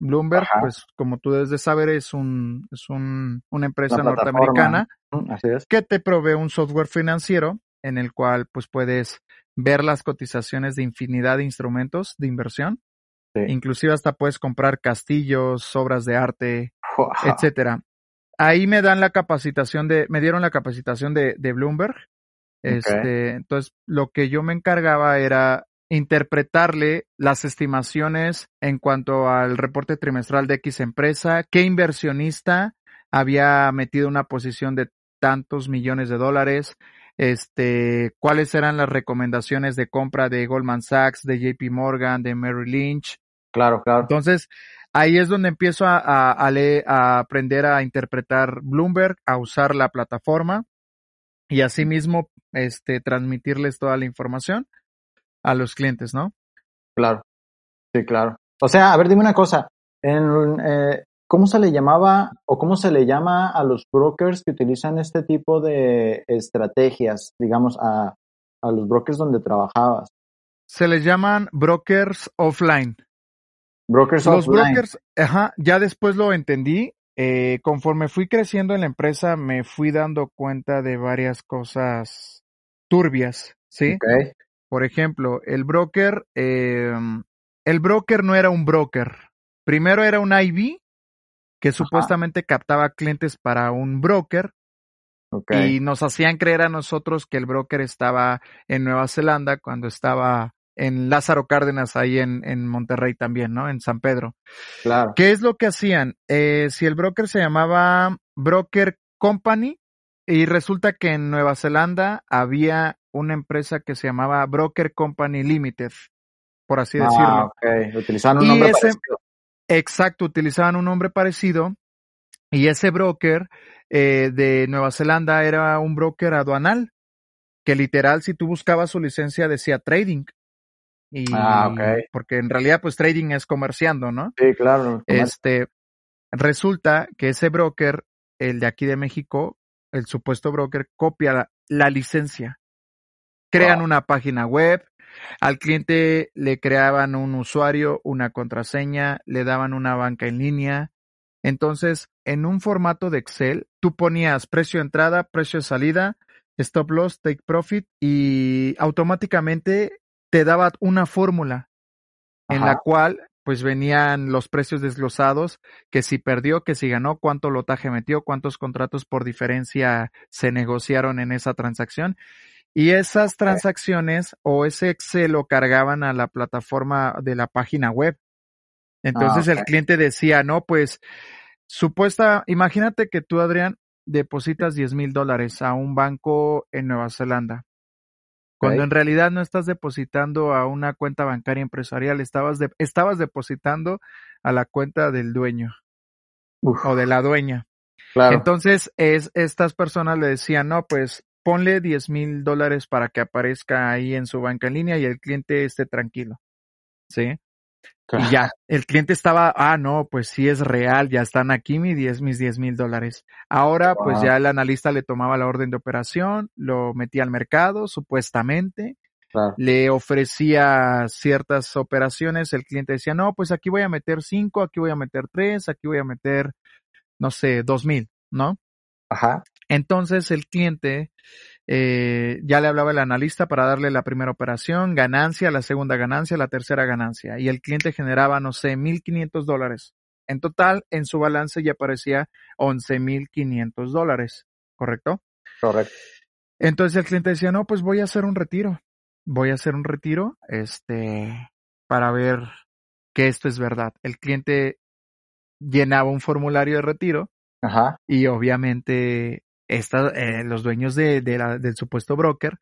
B: Bloomberg,
A: Ajá.
B: pues como tú debes de saber, es un, es un, una empresa norteamericana
A: Así es.
B: que te provee un software financiero en el cual pues puedes ver las cotizaciones de infinidad de instrumentos de inversión.
A: Sí.
B: Inclusive hasta puedes comprar castillos, obras de arte, etcétera. Ahí me dan la capacitación de, me dieron la capacitación de, de Bloomberg. Este, entonces lo que yo me encargaba era interpretarle las estimaciones en cuanto al reporte trimestral de X empresa, qué inversionista había metido una posición de tantos millones de dólares, este, cuáles eran las recomendaciones de compra de Goldman Sachs, de JP Morgan, de Merrill Lynch,
A: Claro, claro.
B: entonces, ahí es donde empiezo a, a, a leer- a aprender a interpretar Bloomberg, a usar la plataforma y asimismo este, transmitirles toda la información a los clientes, ¿no?
A: Claro, sí, claro. O sea, a ver, dime una cosa. En, eh, ¿Cómo se le llamaba o cómo se le llama a los brokers que utilizan este tipo de estrategias, digamos, a, a los brokers donde trabajabas?
B: Se les llaman brokers offline.
A: Brokers
B: Los
A: offline.
B: brokers, ajá, ya después lo entendí. Eh, conforme fui creciendo en la empresa, me fui dando cuenta de varias cosas turbias, ¿sí? Por ejemplo, el broker, eh, el broker no era un broker. Primero era un IB que supuestamente captaba clientes para un broker
A: ok.
B: y nos hacían creer a nosotros que el broker estaba en Nueva Zelanda cuando estaba en Lázaro Cárdenas, ahí en, en Monterrey también, ¿no? En San Pedro.
A: Claro.
B: ¿Qué es lo que hacían? Eh, si el broker se llamaba Broker Company y resulta que en Nueva Zelanda había una empresa que se llamaba Broker Company Limited, por así
A: Ah,
B: decirlo.
A: ok. Utilizaban un
B: Y
A: nombre
B: ese-
A: parecido.
B: Exacto, utilizaban un nombre parecido y ese broker eh, de Nueva Zelanda era un broker aduanal que literal si tú buscabas su licencia decía trading. Y
A: Ah, ok.
B: porque en realidad pues trading es comerciando, ¿no?
A: Sí, claro.
B: Este resulta que ese broker, el de aquí de México, el supuesto broker copia la, la licencia. Crean
A: Wow.
B: una página web, al cliente le creaban un usuario, una contraseña, le daban una banca en línea. Entonces, en un formato de Excel, tú ponías precio de entrada, precio de salida, stop loss, take profit y automáticamente te daba una fórmula en la cual pues venían los precios desglosados, que si perdió, que si ganó, cuánto lotaje metió, cuántos contratos por diferencia se negociaron en esa transacción. Y esas transacciones o ese Excel lo cargaban a la plataforma de la página web. Entonces
A: Ah,
B: el
A: ok.
B: cliente decía, no, pues supuesta, imagínate que tú, Adrián, depositas 10 mil dólares a un banco en Nueva Zelanda. Cuando en realidad no estás depositando a una cuenta bancaria empresarial, estabas, de- estabas depositando a la cuenta del dueño
A: Uf,
B: o de la dueña.
A: claro.
B: Entonces, es, estas personas le decían, no, pues ponle 10 mil dólares para que aparezca ahí en su banca en línea y el cliente esté tranquilo. ¿Sí? Y ya, el cliente estaba, ah, no, pues sí es real, ya están aquí mis 10, mis 10 mil dólares. Ahora, pues ya el analista le tomaba la orden de operación, lo metía al mercado, supuestamente,
A: Claro.
B: le ofrecía ciertas operaciones, el cliente decía, no, pues aquí voy a meter cinco, aquí voy a meter tres, aquí voy a meter, no sé, dos mil, ¿no?
A: Ajá.
B: Entonces el cliente eh, ya le hablaba el analista para darle la primera operación, ganancia, la segunda ganancia, la tercera ganancia. Y el cliente generaba, no sé, 1.500 dólares. En total, en su balance ya aparecía 11.500 dólares, ¿correcto?
A: Correcto.
B: Entonces el cliente decía, no, pues voy a hacer un retiro. Voy a hacer un retiro, este, para ver que esto es verdad. El cliente llenaba un formulario de retiro
A: Ajá.
B: y obviamente esta, eh, los dueños de, de la- del supuesto broker,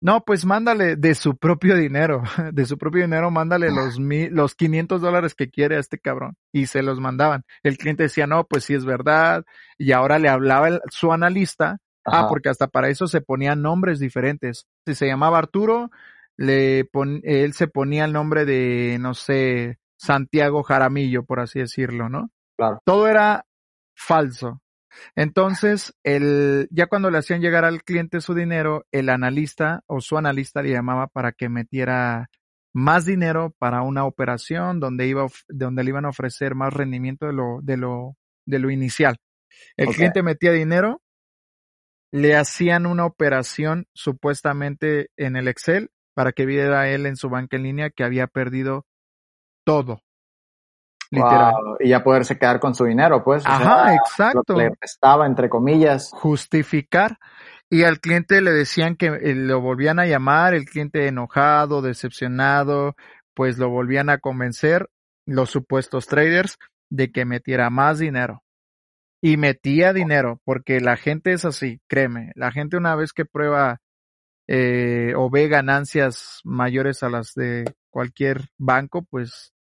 B: no, pues mándale de su propio dinero, de su propio dinero, mándale los, mi- los 500 dólares que quiere a este cabrón. Y se los mandaban. El cliente decía, no, pues sí es verdad. Y ahora le hablaba el- su analista. Ah, porque hasta para eso se ponían nombres diferentes. Si se llamaba Arturo, le pon- él se ponía el nombre de, no sé, Santiago Jaramillo, por así decirlo, ¿no?
A: Claro.
B: Todo era falso. Entonces, el, ya cuando le hacían llegar al cliente su dinero, el analista o su analista le llamaba para que metiera más dinero para una operación donde iba, donde le iban a ofrecer más rendimiento de lo, de lo, de lo inicial. El cliente metía dinero, le hacían una operación supuestamente en el Excel para que viera él en su banca en línea que había perdido todo. Literal.
A: Wow, Y ya poderse quedar con su dinero, pues. o
B: Ajá,
A: sea,
B: exacto.
A: Lo que le prestaba, entre comillas.
B: justificar y al cliente le decían que eh, lo volvían a llamar, el cliente enojado, decepcionado, pues lo volvían a convencer los supuestos traders de que metiera más dinero. Y metía dinero, porque la gente es así, créeme, la gente una vez que prueba eh, o ve ganancias mayores a las de cualquier banco, pues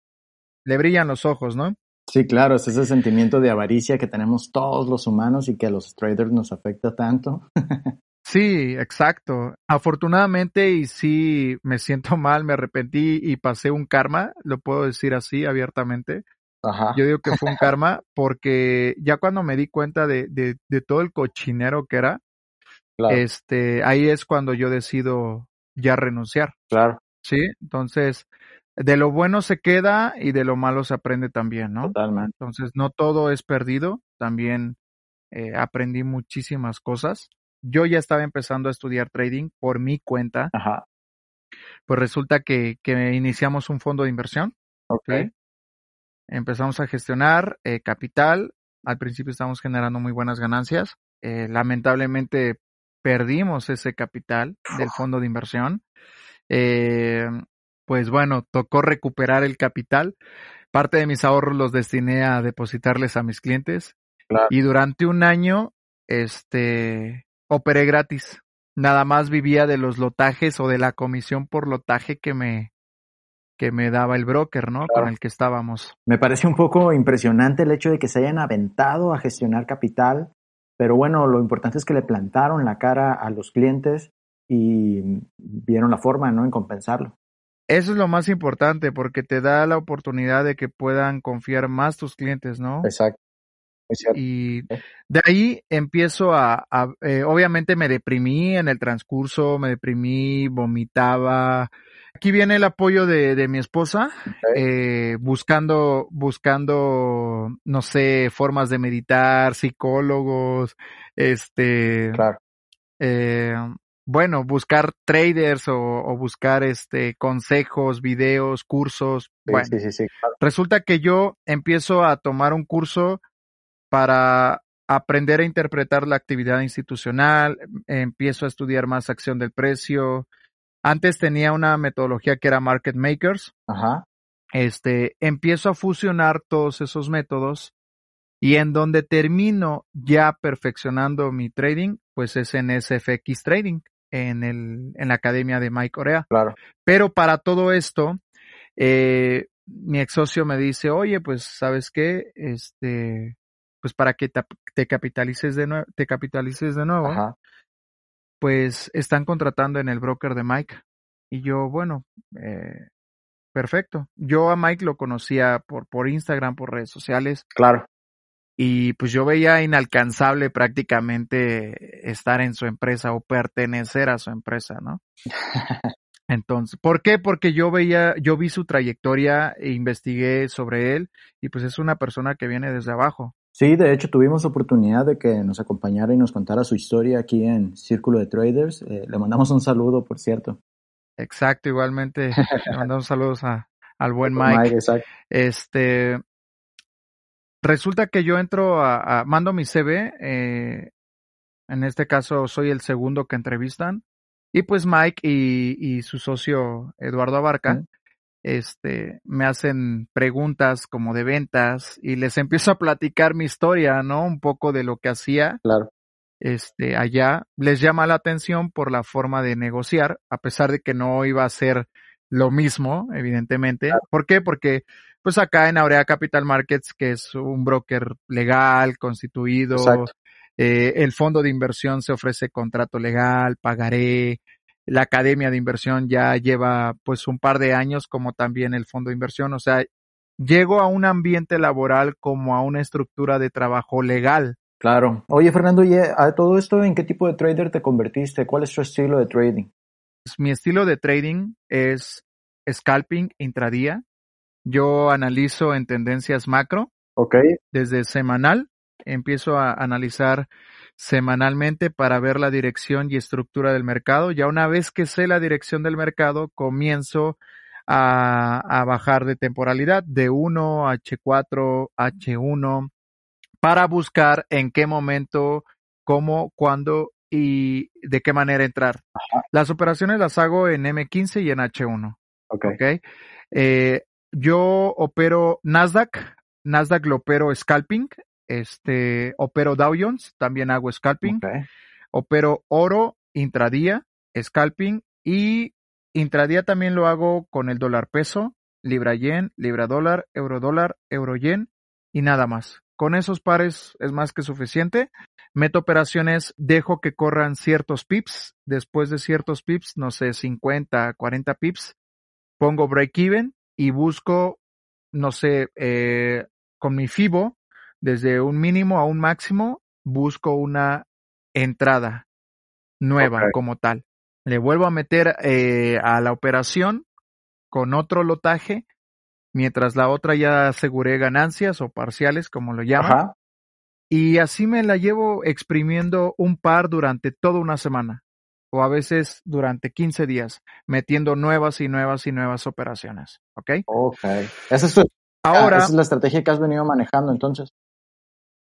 B: le brillan los ojos, ¿no?
A: Sí, claro, es ese sentimiento de avaricia que tenemos todos los humanos y que a los traders nos afecta tanto.
B: Sí, exacto. Afortunadamente, y sí me siento mal, me arrepentí y pasé un karma, lo puedo decir así abiertamente.
A: Ajá.
B: Yo digo que fue un karma porque ya cuando me di cuenta de, de, de todo el cochinero que era,
A: Claro,
B: este, ahí es cuando yo decido ya renunciar,
A: claro,
B: ¿sí? Entonces, de lo bueno se queda y de lo malo se aprende también, ¿no?
A: totalmente.
B: Entonces, no todo es perdido, también eh, aprendí muchísimas cosas. Yo ya estaba empezando a estudiar trading por mi cuenta,
A: Ajá.
B: pues resulta que, que iniciamos un fondo de inversión,
A: Ok.
B: ¿sí? Empezamos a gestionar eh, capital, al principio estábamos generando muy buenas ganancias, eh, lamentablemente perdimos ese capital del fondo de inversión. Eh, pues bueno, tocó recuperar el capital. Parte de mis ahorros los destiné a depositarles a mis clientes. Y durante un año, este, operé gratis. Nada más vivía de los lotajes o de la comisión por lotaje que me, que me daba el broker, ¿no? Con el que estábamos.
A: Me parece un poco impresionante el hecho de que se hayan aventado a gestionar capital, pero bueno, lo importante es que le plantaron la cara a los clientes y vieron la forma, ¿no? En compensarlo.
B: Eso es lo más importante porque te da la oportunidad de que puedan confiar más tus clientes, ¿no?
A: Exacto.
B: Y de ahí empiezo a, eh, obviamente me deprimí en el transcurso, me deprimí, vomitaba. Aquí viene el apoyo de, de mi esposa, eh, buscando, buscando, no sé, formas de meditar, psicólogos, este,
A: claro.
B: eh, bueno, buscar traders o, buscar este consejos, videos, cursos. bueno,
A: sí, sí, sí,
B: resulta que yo empiezo a tomar un curso para aprender a interpretar la actividad institucional, empiezo a estudiar más acción del precio. Antes tenía una metodología que era Market Makers.
A: Ajá.
B: Este, empiezo a fusionar todos esos métodos y en donde termino ya perfeccionando mi trading, pues es en SFX Trading, en el, en la academia de Mike Corea.
A: Claro.
B: Pero para todo esto, eh, mi ex socio me dice, oye, pues, ¿sabes qué? Este, pues para que te, capitalices de nuevo, te capitalices de nuevo, pues están contratando en el broker de Mike. Y yo, bueno, eh, perfecto. Yo a Mike lo conocía por, por Instagram, por redes sociales.
A: Claro.
B: Y pues yo veía inalcanzable prácticamente estar en su empresa o pertenecer a su empresa, ¿no? Entonces, ¿por qué? Porque yo veía, yo vi su trayectoria e investigué sobre él y pues es una persona que viene desde abajo.
A: Sí, de hecho tuvimos oportunidad de que nos acompañara y nos contara su historia aquí en Círculo de Traders. Eh, le mandamos un saludo, por cierto.
B: Exacto, igualmente le mandamos saludos a, al buen Mike. Este, resulta que yo entro a, mando mi CV, eh, en este caso soy el segundo que entrevistan, y pues Mike y, y su socio Eduardo Abarca este, me hacen preguntas como de ventas y les empiezo a platicar mi historia, ¿no? Un poco de lo que hacía.
A: Claro.
B: Este, allá les llama la atención por la forma de negociar, a pesar de que no iba a ser lo mismo, evidentemente. ¿Por qué? Porque, pues acá en Aurea Capital Markets, que es un broker legal, constituido, eh, el fondo de inversión se ofrece contrato legal, pagaré, la Academia de Inversión ya lleva pues un par de años como también el Fondo de Inversión, o sea, llego a un ambiente laboral como a una estructura de trabajo legal.
A: Claro. Oye, Fernando, ¿y a todo esto en qué tipo de trader te convertiste? ¿Cuál es tu estilo de trading?
B: Mi estilo de trading es scalping intradía. Yo analizo en tendencias macro.
A: Ok.
B: Desde semanal empiezo a analizar semanalmente para ver la dirección y estructura del mercado. Ya una vez que sé la dirección del mercado, comienzo a, bajar de temporalidad de 1, H4, H1, para buscar en qué momento, cómo, cuándo y de qué manera entrar. Las operaciones las hago en M15 y en H1.
A: Okay.
B: Eh, yo opero Nasdaq, Nasdaq lo opero scalping, este, opero Dow Jones, también hago scalping. Opero oro, intradía, scalping y intradía también lo hago con el dólar peso, libra yen, libra dólar, euro dólar, euro yen y nada más. Con esos pares es más que suficiente. Meto operaciones, dejo que corran ciertos pips. Después de ciertos pips, no sé, 50, 40 pips, pongo break even y busco, no sé, eh, con mi FIBO, desde un mínimo a un máximo, busco una entrada nueva como tal. Le vuelvo a meter eh, a la operación con otro lotaje, mientras la otra ya aseguré ganancias o parciales, como lo llaman. Y así me la llevo exprimiendo un par durante toda una semana, o a veces durante 15 días, metiendo nuevas y nuevas y nuevas operaciones. ¿Ok?
A: Ok. Esa es, Ahora, esa es la estrategia que has venido manejando entonces.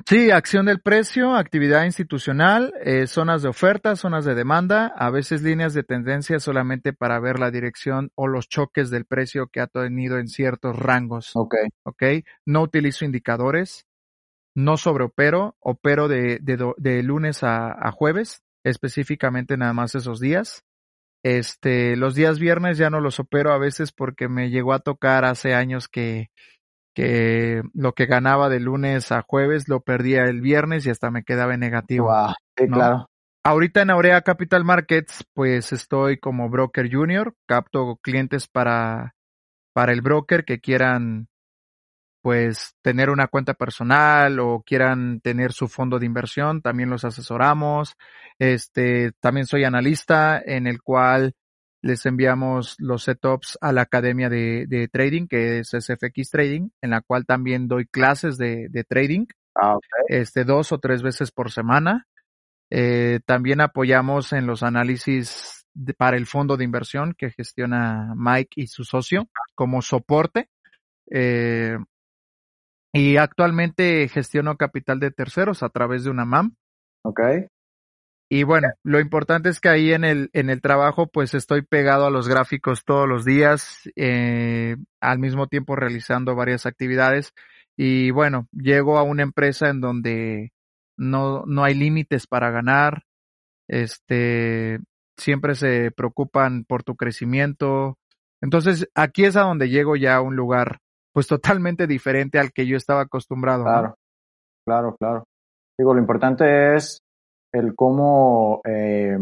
B: Sí, acción del precio, actividad institucional, eh, zonas de oferta, zonas de demanda, a veces líneas de tendencia solamente para ver la dirección o los choques del precio que ha tenido en ciertos rangos.
A: Ok.
B: Ok. No utilizo indicadores, no sobreopero, opero de, de, de lunes a, a jueves, específicamente nada más esos días. Este, los días viernes ya no los opero a veces porque me llegó a tocar hace años que que lo que ganaba de lunes a jueves lo perdía el viernes y hasta me quedaba en negativo.
A: Wow, sí,
B: ¿no?
A: claro.
B: Ahorita en Aurea Capital Markets, pues estoy como broker junior, capto clientes para, para el broker que quieran pues tener una cuenta personal o quieran tener su fondo de inversión, también los asesoramos. Este, también soy analista en el cual les enviamos los setups a la academia de, de trading, que es SFX Trading, en la cual también doy clases de, de trading,
A: Ah,
B: este, dos o tres veces por semana. Eh, también apoyamos en los análisis de- para el fondo de inversión que gestiona Mike y su socio como soporte. Eh, y actualmente gestiono capital de terceros a través de una MAM.
A: Ok.
B: Y bueno, lo importante es que ahí en el, en el trabajo pues estoy pegado a los gráficos todos los días, eh, al mismo tiempo realizando varias actividades. Y bueno, llego a una empresa en donde no, no hay límites para ganar, este, siempre se preocupan por tu crecimiento. Entonces, aquí es a donde llego ya a un lugar pues totalmente diferente al que yo estaba acostumbrado.
A: Claro, claro, claro. Digo, lo importante es el cómo, eh,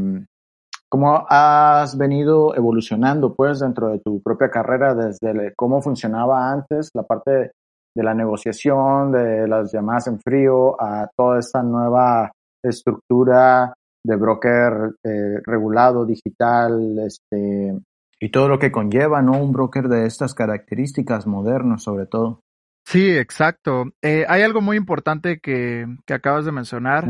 A: cómo has venido evolucionando, pues, dentro de tu propia carrera, desde cómo funcionaba antes, la parte de la negociación, de las llamadas en frío, a toda esta nueva estructura de broker eh, regulado, digital, este, y todo lo que conlleva, ¿no? Un broker de estas características modernos, sobre todo.
B: Sí, exacto. Eh, hay algo muy importante que, que acabas de mencionar.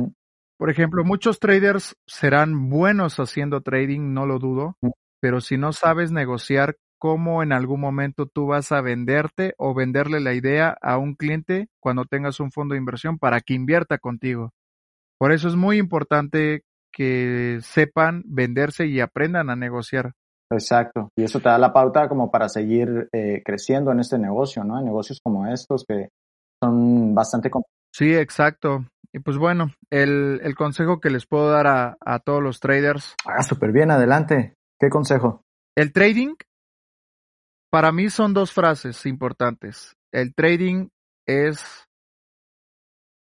B: Por ejemplo, muchos traders serán buenos haciendo trading, no lo dudo, pero si no sabes negociar cómo en algún momento tú vas a venderte o venderle la idea a un cliente cuando tengas un fondo de inversión para que invierta contigo. Por eso es muy importante que sepan venderse y aprendan a negociar.
A: Exacto. Y eso te da la pauta como para seguir eh, creciendo en este negocio, ¿no? En negocios como estos que son bastante...
B: Sí, exacto. Y pues bueno, el, el consejo que les puedo dar a, a todos los traders,
A: Ah, súper bien, adelante. ¿Qué consejo?
B: el trading, para mí son dos frases importantes. El trading es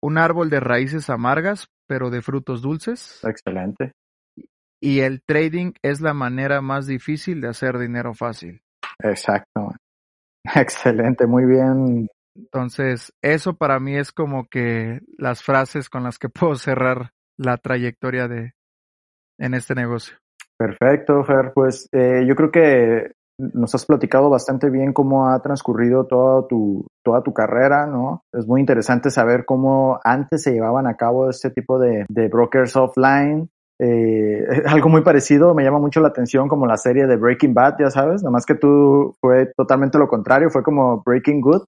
B: un árbol de raíces amargas, pero de frutos dulces.
A: Excelente.
B: Y el trading es la manera más difícil de hacer dinero fácil.
A: Exacto. Excelente, muy bien.
B: Entonces, eso para mí es como que las frases con las que puedo cerrar la trayectoria de en este negocio.
A: Perfecto, Fer. Pues eh, yo creo que nos has platicado bastante bien cómo ha transcurrido toda tu, toda tu carrera, ¿no? Es muy interesante saber cómo antes se llevaban a cabo este tipo de, de brokers offline. Eh, algo muy parecido, me llama mucho la atención como la serie de Breaking Bad, ya sabes, nomás que tú fue totalmente lo contrario, fue como Breaking Good.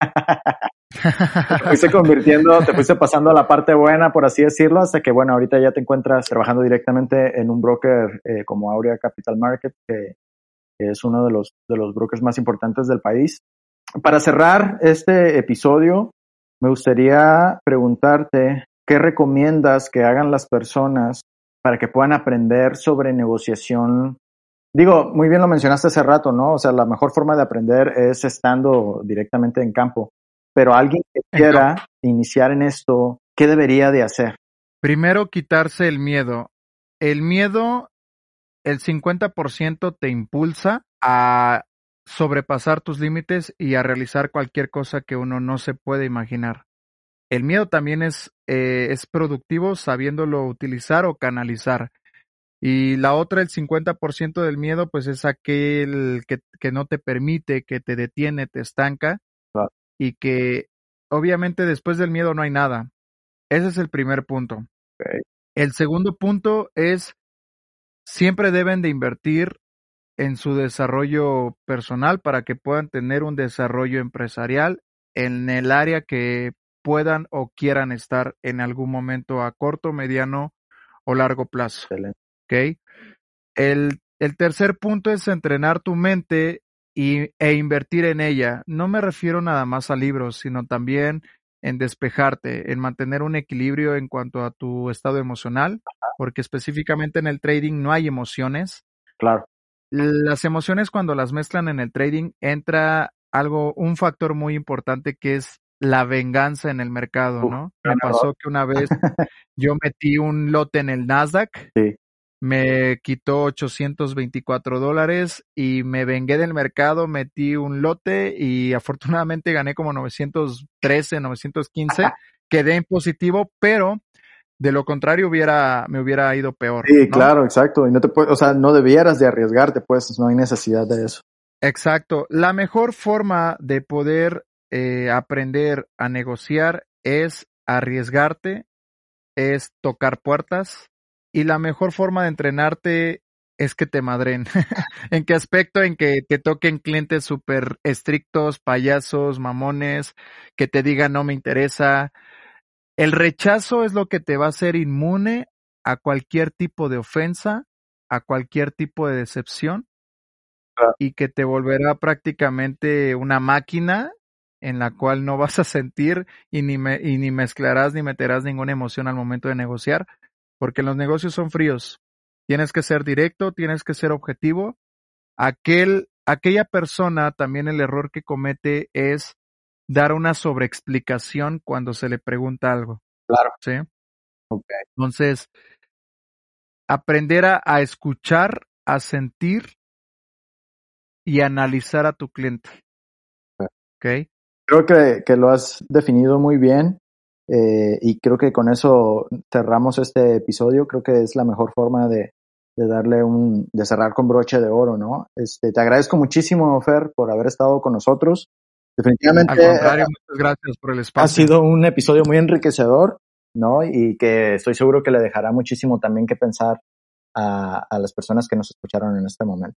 A: te fuiste convirtiendo, te fuiste pasando a la parte buena, por así decirlo, hasta que, bueno, ahorita ya te encuentras trabajando directamente en un broker eh, como Aurea Capital Market, que, que es uno de los, de los brokers más importantes del país. Para cerrar este episodio, me gustaría preguntarte qué recomiendas que hagan las personas para que puedan aprender sobre negociación. Digo, muy bien lo mencionaste hace rato, ¿no? O sea, la mejor forma de aprender es estando directamente en campo. Pero alguien que quiera iniciar en esto, ¿qué debería de hacer?
B: Primero, quitarse el miedo. El miedo, el 50% te impulsa a sobrepasar tus límites y a realizar cualquier cosa que uno no se puede imaginar. El miedo también es, eh, es productivo sabiéndolo utilizar o canalizar. Y la otra, el 50% del miedo, pues es aquel que, que no te permite, que te detiene, te estanca
A: Claro.
B: y que obviamente después del miedo no hay nada. Ese es el primer punto. El segundo punto es siempre deben de invertir en su desarrollo personal para que puedan tener un desarrollo empresarial en el área que puedan o quieran estar en algún momento a corto, mediano o largo plazo.
A: Excelente.
B: ¿ok? El, el tercer punto es entrenar tu mente y, e invertir en ella. No me refiero nada más a libros, sino también en despejarte, en mantener un equilibrio en cuanto a tu estado emocional, porque específicamente en el trading no hay emociones.
A: Claro.
B: Las emociones cuando las mezclan en el trading entra algo, un factor muy importante que es la venganza en el mercado,
A: Uf,
B: ¿no? Me pasó que una vez yo metí un lote en el Nasdaq,
A: Sí.
B: me quitó 824 dólares y me vengué del mercado, metí un lote y afortunadamente gané como 913, 915, quedé en positivo, pero de lo contrario hubiera, me hubiera ido peor.
A: Sí,
B: ¿no?
A: claro, exacto. Y no te o sea, no debieras de arriesgarte, pues, no hay necesidad de eso.
B: Exacto. La mejor forma de poder eh, aprender a negociar es arriesgarte, es tocar puertas y la mejor forma de entrenarte es que te madren. ¿En qué aspecto? En que te toquen clientes súper estrictos, payasos, mamones, que te digan no me interesa. El rechazo es lo que te va a hacer inmune a cualquier tipo de ofensa, a cualquier tipo de decepción y que te volverá prácticamente una máquina en la cual no vas a sentir y ni, me- y ni mezclarás ni meterás ninguna emoción al momento de negociar, porque los negocios son fríos. Tienes que ser directo, tienes que ser objetivo. Aquel, aquella persona también el error que comete es dar una sobreexplicación cuando se le pregunta algo.
A: Claro.
B: ¿sí? Entonces, aprender a, a escuchar, a sentir y analizar a tu cliente. ¿Ok?
A: Creo que, que lo has definido muy bien eh, y creo que con eso cerramos este episodio. Creo que es la mejor forma de, de darle un, de cerrar con broche de oro, ¿no? Este, te agradezco muchísimo, Fer, por haber estado con nosotros. Definitivamente
B: Al contrario, muchas gracias por el
A: ha
B: espacio.
A: sido un episodio muy enriquecedor, ¿no? Y que estoy seguro que le dejará muchísimo también que pensar a, a las personas que nos escucharon en este momento.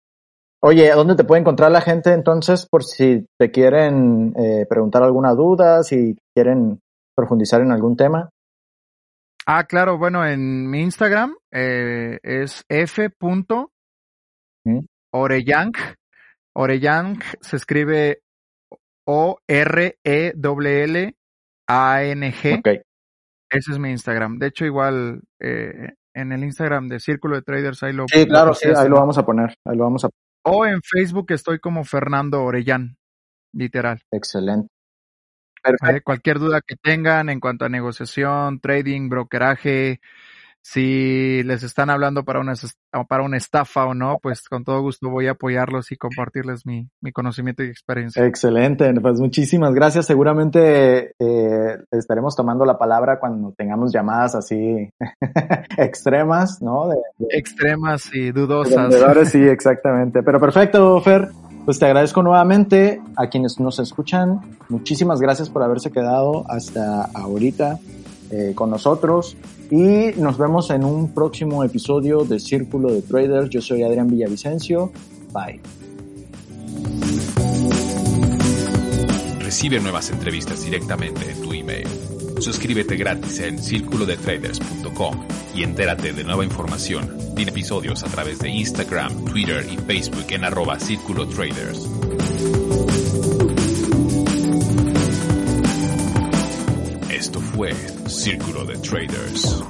A: Oye, ¿a dónde te puede encontrar la gente entonces por si te quieren eh, preguntar alguna duda, si quieren profundizar en algún tema?
B: Ah, claro, bueno, en mi Instagram eh, es f.oreyang. Oreyang se escribe O-R-E-L-L-A-N-G.
A: Ok,
B: Ese es mi Instagram. De hecho, igual eh, en el Instagram de Círculo de Traders ahí lo
A: sí, claro, sí, ahí lo vamos a poner, ahí lo vamos a
B: O en Facebook estoy como Fernando Orellán, literal.
A: excelente.
B: Cualquier duda que tengan en cuanto a negociación, trading, brokeraje, si les están hablando para una, para una estafa o no, pues con todo gusto voy a apoyarlos y compartirles mi, mi conocimiento y experiencia.
A: Excelente, pues muchísimas gracias. Seguramente eh, estaremos tomando la palabra cuando tengamos llamadas así extremas, ¿no? De, de-
B: Extremas y dudosas.
A: sí, exactamente. Pero perfecto, Fer. Pues te agradezco nuevamente a quienes nos escuchan. Muchísimas gracias por haberse quedado hasta ahorita eh, con nosotros. Y nos vemos en un próximo episodio de Círculo de Traders. Yo soy Adrián Villavicencio. Bye.
C: Recibe nuevas entrevistas directamente en tu email. Suscríbete gratis en circulodetraders.com y entérate de nueva información y episodios a través de Instagram, Twitter y Facebook en Círculo Traders. Esto fue Círculo de Traders.